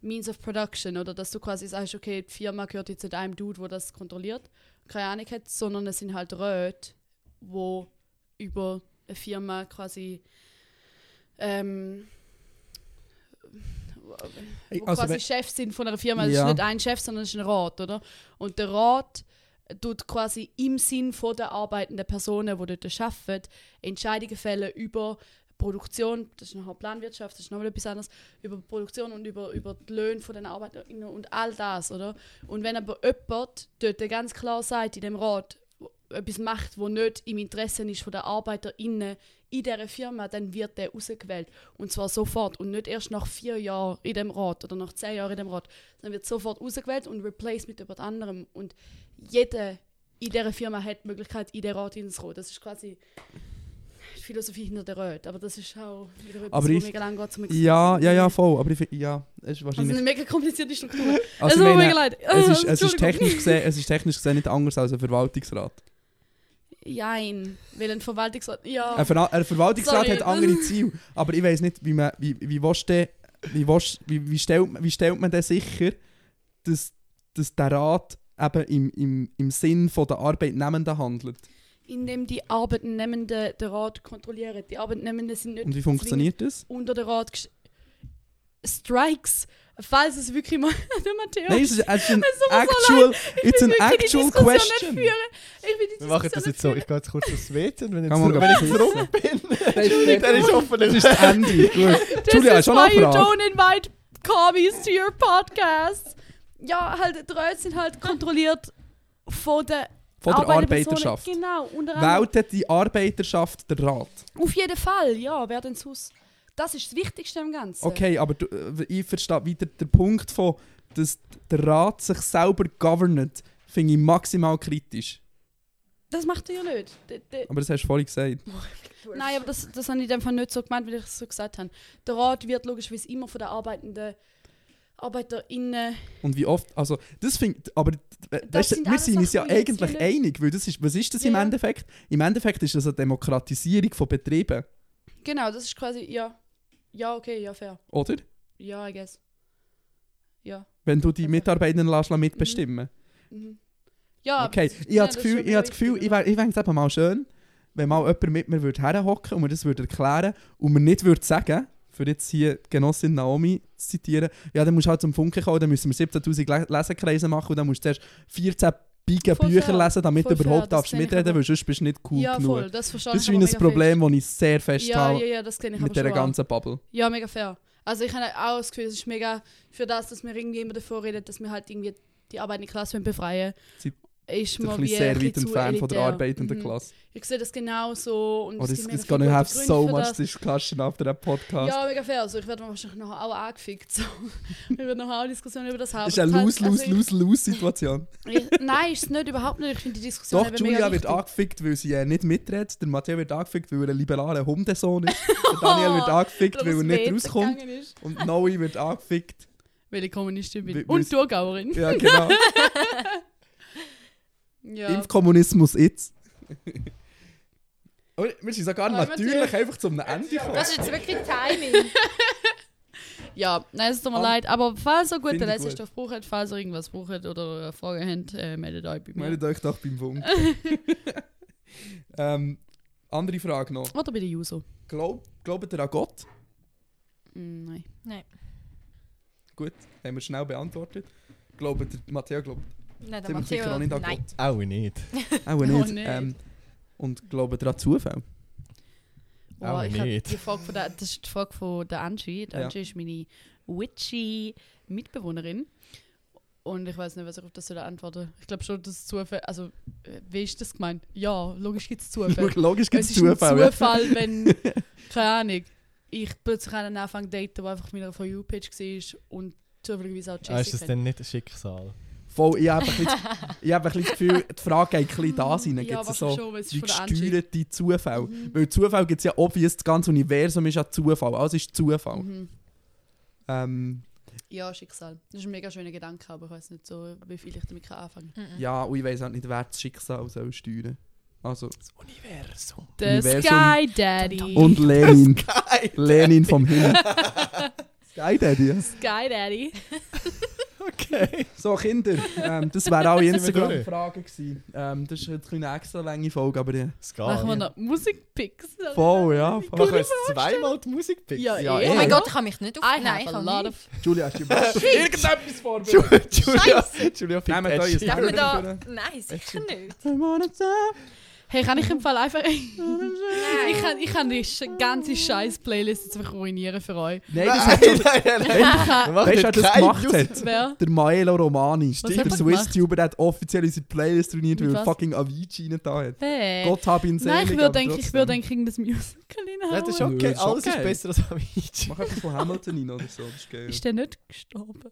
Means of Production oder dass du quasi sagst, okay, die Firma gehört jetzt nicht einem Dude, der das kontrolliert, keine Ahnung hat, sondern es sind halt Räte, wo über eine Firma quasi ähm, wo
also
quasi Chefs sind von einer Firma. Es
Ja.
ist nicht ein Chef, sondern es ist ein Rat, oder? Und der Rat tut quasi im Sinn von der arbeitenden Personen, die dort arbeiten, Entscheidungen fällen über Produktion, das ist nachher Planwirtschaft, das ist nochmal etwas anderes, über Produktion und über, über die Löhne von den ArbeiterInnen und all das, oder? Und wenn aber jemand dort ganz klar sagt, in dem Rat, etwas macht, was nicht im Interesse ist von den ArbeiterInnen in dieser Firma, dann wird der rausgewählt. Und zwar sofort und nicht erst nach vier Jahren in dem Rat oder nach zehn Jahren in dem Rat. Dann wird sofort rausgewählt und replaced mit jemand anderem. Und jeder in dieser Firma hat die Möglichkeit, in den Rat hineinzukommen. Das ist quasi die Philosophie hinter der Rat. Aber das ist auch wieder etwas,
Aber
wo
ich-
mega lang geht zum
Ja, ja, ja, voll. Aber ich finde, ja, es ist
Also
wahrscheinlich...
eine mega komplizierte Struktur.
Also,
es tut mir mega leid.
es, ist, es, ist technisch gesehen, es ist technisch gesehen nicht anders als ein Verwaltungsrat.
Jein, weil ein Verwaltungsrat. Ja.
Ein, Ver ein Verwaltungsrat
Sorry.
hat andere Ziele, aber ich weiß nicht, wie man, wie, wie, du, wie, willst, wie, wie, stellt, man- wie stellt man denn sicher, dass, dass der Rat eben im, im, im Sinn von der Arbeitnehmenden handelt?
Indem die Arbeitnehmenden den Rat kontrollieren. Die Arbeitnehmenden sind nicht
Und wie funktioniert das?
unter den Rat Strikes. Falls es wirklich mal der Matthias.
Nein, es ist, ist ein
Es tut mir so
actual,
Ich
it's
will
an
wirklich die
actual question.
führen. Ich will die
Wir machen das jetzt so.
nicht
Ich gehe jetzt kurz aufs WC und wenn ich,
Kann
zurück, wenn ich zurück bin,
Entschuldigung.
dann ist offen.
Das ist das Ende. Gut.
führen.
Julia,
This
hast
is
du noch
why you don't invite commies to your podcast. Ja, halt, die Räte sind halt kontrolliert von der
Von der. Arbeiterschaft.
Genau.
Wählt die Arbeiterschaft der Rat?
Auf jeden Fall, ja, wer denn sonst? Das ist das Wichtigste am Ganzen.
Okay, aber du, äh, ich verstehe wieder den Punkt von, dass der Rat sich selber governet, finde ich maximal kritisch.
Das macht er ja nicht. D d
Aber das hast du vorhin gesagt.
Nein, aber das, das habe ich in dem Fall nicht so gemeint, wie ich es so gesagt habe. Der Rat wird logischerweise immer von den arbeitenden ArbeiterInnen.
Und wie oft, also das finde aber äh,
Das
weißt
sind
wir sind uns ja eigentlich einig, weil das ist, was ist das im
Ja.
Endeffekt? Im Endeffekt ist das eine Demokratisierung von Betrieben,
Genau, das ist quasi, ja. Ja, okay, ja, fair.
oder?
Ja, I guess. Ja.
Wenn du die. Mitarbeitenden lässt, mitbestimmen
Mhm. Ja,
Okay, ich habe das Gefühl, ich, habe das Gefühl, ich, wär- ich fände es eben mal schön, wenn mal jemand mit mir würde herhocken und mir das würde erklären und mir nicht würde sagen, für jetzt hier Genossin Naomi zu zitieren, ja, dann musst du halt zum Funke kommen, dann müssen wir 17'000 Le Lesekreise machen und dann musst du zuerst 14 Biegen
Voll
Bücher
fair,
lesen, damit du
voll
überhaupt darfst mitreden,
aber.
weil sonst bist du nicht cool
ja,
genug.
voll, das
Das ist wie ein Problem, das ich sehr fest
Ja,
habe
ja, ja, das kenne ich
mit dieser ganzen Bubble.
Ja, mega fair. Also ich habe auch das Gefühl, es ist mega für das, dass wir irgendwie immer davor reden, dass wir halt irgendwie die arbeitende Klasse befreien
Sie-
ist
ein
wie
sehr weit entfernt von der arbeitenden
Mhm.
Klasse.
Ich sehe das genau so. Und
Oh,
es gibt
gonna have
Gründe
so much discussion after that podcast.
Ja, mega fair. Also ich werde wahrscheinlich nachher auch angefickt. So. Wir werden nachher auch eine Diskussion über das haben.
ist eine lose, lose,
also
lose, lose Situation.
ich, Nein, ist es nicht, überhaupt nicht. Ich finde die Diskussion
Doch, Julia
mega
wird angefickt, weil sie äh, nicht mitredet. Der Matteo wird angefickt, weil er ein liberaler Hundesohn ist. Der Daniel wird angefickt, weil er nicht rauskommt. Und Noe wird angefickt.
Weil ich Kommunistin bin.
Weil-
Und Thurgauerin.
Ja, genau.
Ja.
Impfkommunismus jetzt. Oh, wir sind sogar
Ah,
natürlich einfach zum Ende gekommen.
Das ist jetzt wirklich Timing.
Ja, nein, es tut mir
Am-
leid. Aber falls ihr gute
Finde ich
Lesestoff braucht, falls ihr irgendwas braucht oder Fragen habt, äh, meldet euch bei mir.
Meldet euch doch beim Funk. ähm, andere Frage noch.
Oder bei der Juso.
Glaub, glaubt ihr an Gott?
Mm, nein.
Gut, haben wir schnell beantwortet. Glaubt ihr, Matteo glaubt
Nein, der
ziemlich sicher auch nicht an
Nein.
Gott.
Auch nicht.
Auch
Oh,
nicht.
nicht.
Ähm, und glaubt ihr an Zufall?
Oh,
Auch
ich
nicht.
die Frage von der, das ist die Frage von der Angie. Die
Ja.
Angie ist meine witchy Mitbewohnerin. Und ich weiß nicht, was ich auf das soll antworten Ich glaube schon, dass es Zufall. Also, äh, wie ist das gemeint? Ja, logisch gibt es Zufall.
Logisch gibt
es
es
ist
Zufall.
ein
ja.
Zufall, wenn. keine Ahnung. Ich plötzlich einen Anfang daten, der einfach auf meiner For You-Page war und zufälligerweise auch
Ah, ist das
Jessica.
dann nicht ein Schicksal?
Voll, ich habe ein bisschen, ich habe ein bisschen das Gefühl, die Frage geht ein bisschen da rein.
ja,
Gibt es
aber
so
schon, es
wie gesteuerte Zufälle?
Mhm.
Weil Zufall gibt es ja obvious, das ganze Universum ist ja Zufall. Alles ist Zufall.
Mhm.
Ähm,
Ja, Schicksal. Das ist ein mega schöner Gedanke, aber ich weiß nicht so, wie viel ich damit kann anfangen kann.
Mhm.
ja, und ich weiß auch nicht, wer das Schicksal soll steuern Also,
Das Universum.
Der
Universum.
Sky Daddy.
und Lenin. Lenin vom Himmel. Sky Daddy. ja.
Sky Daddy.
Okay.
So, Kinder, ähm, das wären alle
wir
Instagram-Fragen gewesen. Ähm, das ist jetzt eine extra lange Folge, aber ja.
Es geht.
Machen wir noch Musikpicks?
Voll, ja. Voll.
Machen wir jetzt zweimal die Musik picken?
Ja,
Ja,
eh.
eh.
Oh mein Gott, ich kann mich nicht auf... Nein, ich kann nicht.
Julia, hast du irgendetwas vorbereitet?
Julia, Julia pickt
Nehmt euch
Edgy.
ein
Darf man da...
Führen.
Nein, sicher nicht.
Hey, kann ich im Fall einfach...
Nein.
ich kann, ich kann die sch- ganze scheiß Playlist jetzt einfach ruinieren für euch.
Nein, das hat schon...
nein, nein, nein.
Weißt du, wer das gemacht hat?
Wer?
Der Maelo Romani. Der
er
Swiss
gemacht?
Tuber, der hat offiziell unsere Playlist ruiniert, weil er fucking Avicii da hat.
Wer?
Gott hab ihn selig.
Nein, ich würde denken, ich würde denken, das Musical
Ja, das ist
reinhauen.
okay.
Ist
Alles ist besser als Avicii.
Mach etwas von Hamilton rein oder so, das ist geil.
Ist der nicht gestorben?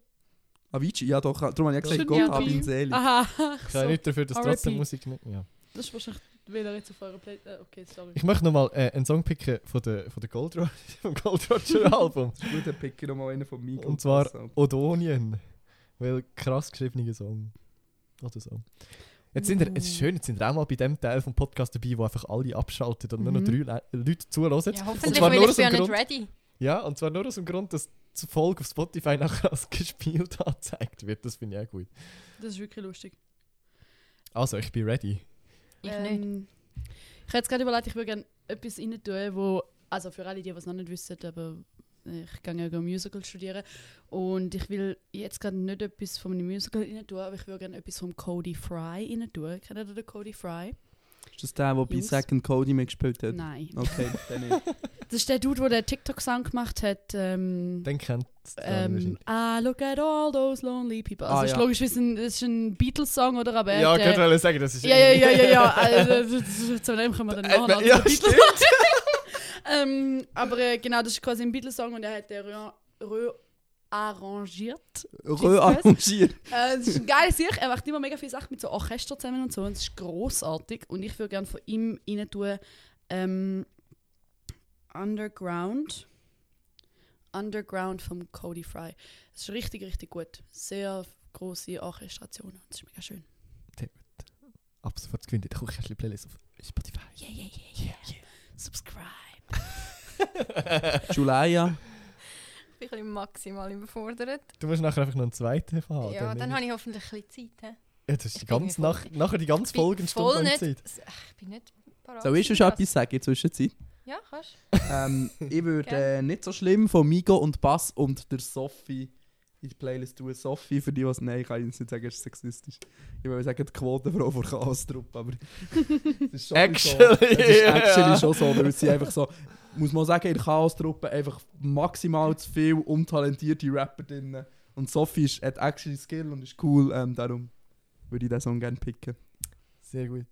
Avicii, ja doch, darum habe ich gesagt,
Schon
Gott
ja
hab ihn selig.
Aha,
Ich kann
so.
nicht dafür, dass trotzdem Musik nicht... Ja.
Das ist wahrscheinlich, weil er jetzt auf eurer Playlist... Äh, okay, sorry.
Ich möchte nochmal äh, einen Song picken von der, von der Gold, Ro vom Gold Roger Album.
Das ist gut, dann nochmal einen von Miguel.
Und zwar. Odonien. Weil krass geschriebener Song. Oder so. Jetzt sind wir, es ist schön, jetzt sind wir auch mal bei dem Teil vom Podcast dabei, wo einfach alle abschalten und nur noch
Mhm.
drei Le Leute zuhören.
Ja,
und
hoffentlich,
zwar
weil
nur
ich bin ja nicht ready.
ja, und zwar nur aus dem Grund, dass die Folge auf Spotify nachher als gespielt angezeigt wird. Das finde ich auch gut.
Das ist wirklich lustig.
Also, ich bin ready.
Ich nicht.
Ähm, Ich habe jetzt gerade überlegt, ich würde gerne etwas rein tun, wo, also für alle, die es noch nicht wissen, aber ich gehe ja Musical studieren und ich will jetzt gerade nicht etwas von einem Musical rein tun, aber ich würde gerne etwas vom Cody Fry rein tun. Kennt ihr den Cody Fry?
Ist das der, der bei
Jungs?
Second Cody mitgespielt hat?
Nein.
Okay, dann nicht.
Das ist der Dude, der den TikTok-Song gemacht hat. Ähm,
Dann kennt es
ähm, I look at all those lonely people. Also
Ah,
das ist
ja.
logisch, das ist ein, das ist ein Beatles-Song, oder? Aber er
Ja, ich
äh,
wollte sagen, das ist...
Ja, ja, ja, ja, ja. Also, zu dem kommen wir dann
Äh,
noch.
ja,
den
stimmt.
Beatles. Ähm, aber äh, genau, das ist quasi ein Beatles-Song und er hat den re- rearrangiert.
Rearrangiert.
Äh, das ist ein geiles Sicht. Er macht immer mega viele Sachen mit so Orchester zusammen und so. Und das ist großartig. Und ich würde gerne von ihm rein tun ähm, Underground. Underground vom Cody Fry. Das ist richtig, richtig gut. Sehr große Orchestrationen. Das ist mega schön.
Ab sofort gewinnt der Kuchenkästchen-Playlist auf Spotify.
Yeah, yeah, yeah, yeah. Subscribe.
Julia.
Ich bin ein bisschen maximal überfordert.
Du musst nachher einfach noch einen zweiten haben.
ja, dann habe ich hoffentlich ein bisschen Zeit. he?
Ja, das ist die
Ich
ganze nach, nachher die ganze
Ich bin
Folge Stunde
nicht,
Zeit.
Ich bin nicht parat.
Soll ich schon etwas sagen in der Zwischenzeit?
Ja, kannst
ähm, ich würde äh, nicht so schlimm von Migo und Bass und der Sophie in die Playlist tun. Sophie, für die, was nein, ich kann jetzt nicht sagen, ist sexistisch. Ich würde sagen, die Quotenfrau von Chaos-Truppe, aber das ist schon
Actually,
so. Das ist actually schon so, weil sie einfach so, muss man sagen, in der Chaos-Truppe einfach maximal zu viel untalentierte Rapper drin. Und Sophie ist, hat actually Skill und ist cool, ähm, darum würde ich diesen Song gerne picken.
Sehr gut.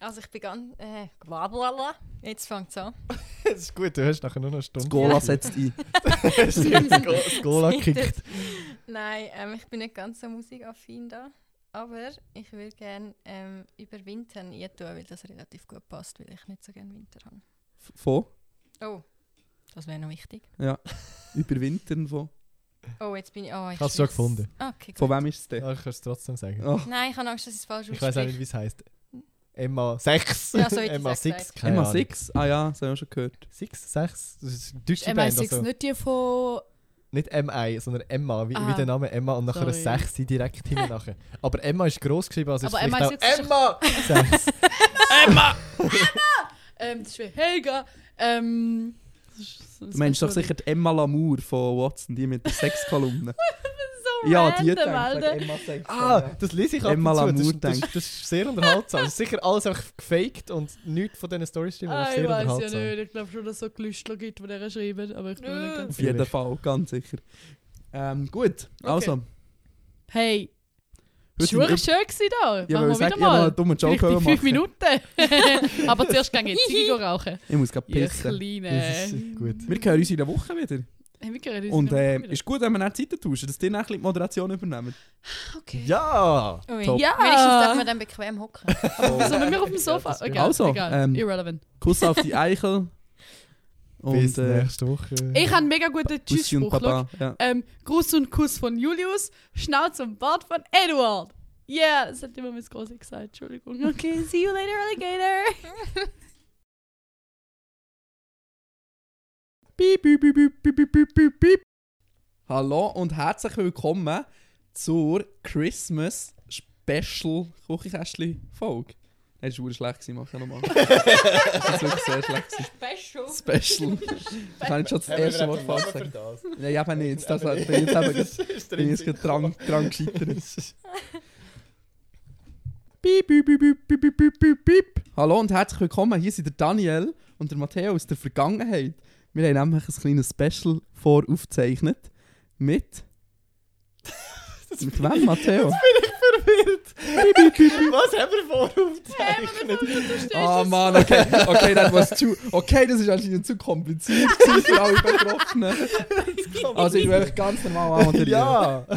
Also ich bin ganz... Äh, blablabla. Jetzt fängt es an.
Das ist gut, du hast nachher nur noch eine Stunde.
Gola setzt ein.
Gola kickt.
Nein, ähm, ich bin nicht ganz so musikaffin da. Aber ich würde gerne ähm, über Winter tun, weil das relativ gut passt, weil ich nicht so gerne Winter habe.
Von?
Oh, das wäre noch wichtig.
Überwintern von?
Oh, jetzt bin ich... Oh, ich
habe es schon gefunden.
Okay, gut.
Von wem ist es denn?
Ja, ich kann es trotzdem sagen.
Oh.
Nein, ich habe Angst, dass ich es falsch
Ich weiß auch nicht,
ausspreche.
wie es heisst. Emma 6.
Ja, so
Emma
es
6.
gesagt.
keine
Emma
Ahnung.
6? Ah ja, das habe ich auch schon gehört.
6, 6. Das ist eine deutsche
MI6
Band. Also
nicht die von.
Nicht MI, sondern Emma, wie, wie der Name Emma und nachher
Sorry.
6 direkt hinten nachher. Aber Emma ist gross geschrieben, also
Aber
ist
Emma
vielleicht
ist
auch Emma 6.
Ähm, das ist wie Helga. Ähm, das ist ein
Du meinst doch sicher die Emma Lamour von Watson, die mit der Sexkolumne. ja, die denkt, sag Emma 6.
Ah, das lese ich ab
Emma
und zu. Das, das,
denkt.
das ist sehr unterhaltsam. Das ist sicher alles einfach gefaked und nichts von diesen Storys stimmt.
Ah, ich weiß ja nicht. Ich glaube schon, dass es so Gelüstler gibt, die der schreiben. Aber ich bin nicht ganz
Auf jeden. Fall, ganz sicher. Ähm, gut, also.
Hey, das
Heute
war schön gewesen da.
Ja,
Machen wir wieder
ich habe noch einen
mal.
dummen Joke
Vielleicht in fünf
machen.
Minuten. Aber zuerst gehen wir Ziege rauchen.
Ich muss gerade
Ihr
pissen.
Kleine.
Das ist gut.
Wir hören uns in der Woche wieder.
Hey, wir
Und äh, ist gut, wenn wir dann Zeit tauschen, dass die dann ein bisschen die Moderation übernehmen.
okay.
Ja!
Ui.
Top.
Ja.
Wenigstens darf man dann bequem hocken.
So, wenn wir auf dem Sofa.
das ist
egal,
Also,
egal.
ähm,
Irrelevant.
Kuss auf die Eichel.
Bis
Und äh,
nächste Woche.
Ich habe einen mega guten Tschüss-Spruch.
Ja.
Ähm, Gruß und Kuss von Julius, Schnauz und Bart von Eduard. Yeah, das hat immer Miss Große gesagt. Entschuldigung. Okay, see you later, Alligator.
Piep, piep, piep, piep, piep, piep, piep. Hallo und herzlich willkommen zur Christmas Special Kuchenkästchen Folge. Hey, das war schlecht, mach ich nochmal. das war wirklich sehr schlecht.
Special.
Special. Ich habe schon das erste Wort falsch gesagt. Nein, eben nicht. Das hat, bin jetzt eben das bin jetzt dran, dran gescheitert. Piep, piep, piep, piep, piep, piep, piep. Hallo und herzlich willkommen. Hier sind der Daniel und der Matteo aus der Vergangenheit. Wir haben nämlich ein kleines Special voraufgezeichnet. Mit. mit wem, Matteo?
Was haben wir voraufgezeichnet?
Ah, Mann, okay. Okay, that was too. Okay, das ist anscheinend zu kompliziert für alle Betroffenen. Also, ich will einfach ganz normal anmoderieren.
Ja!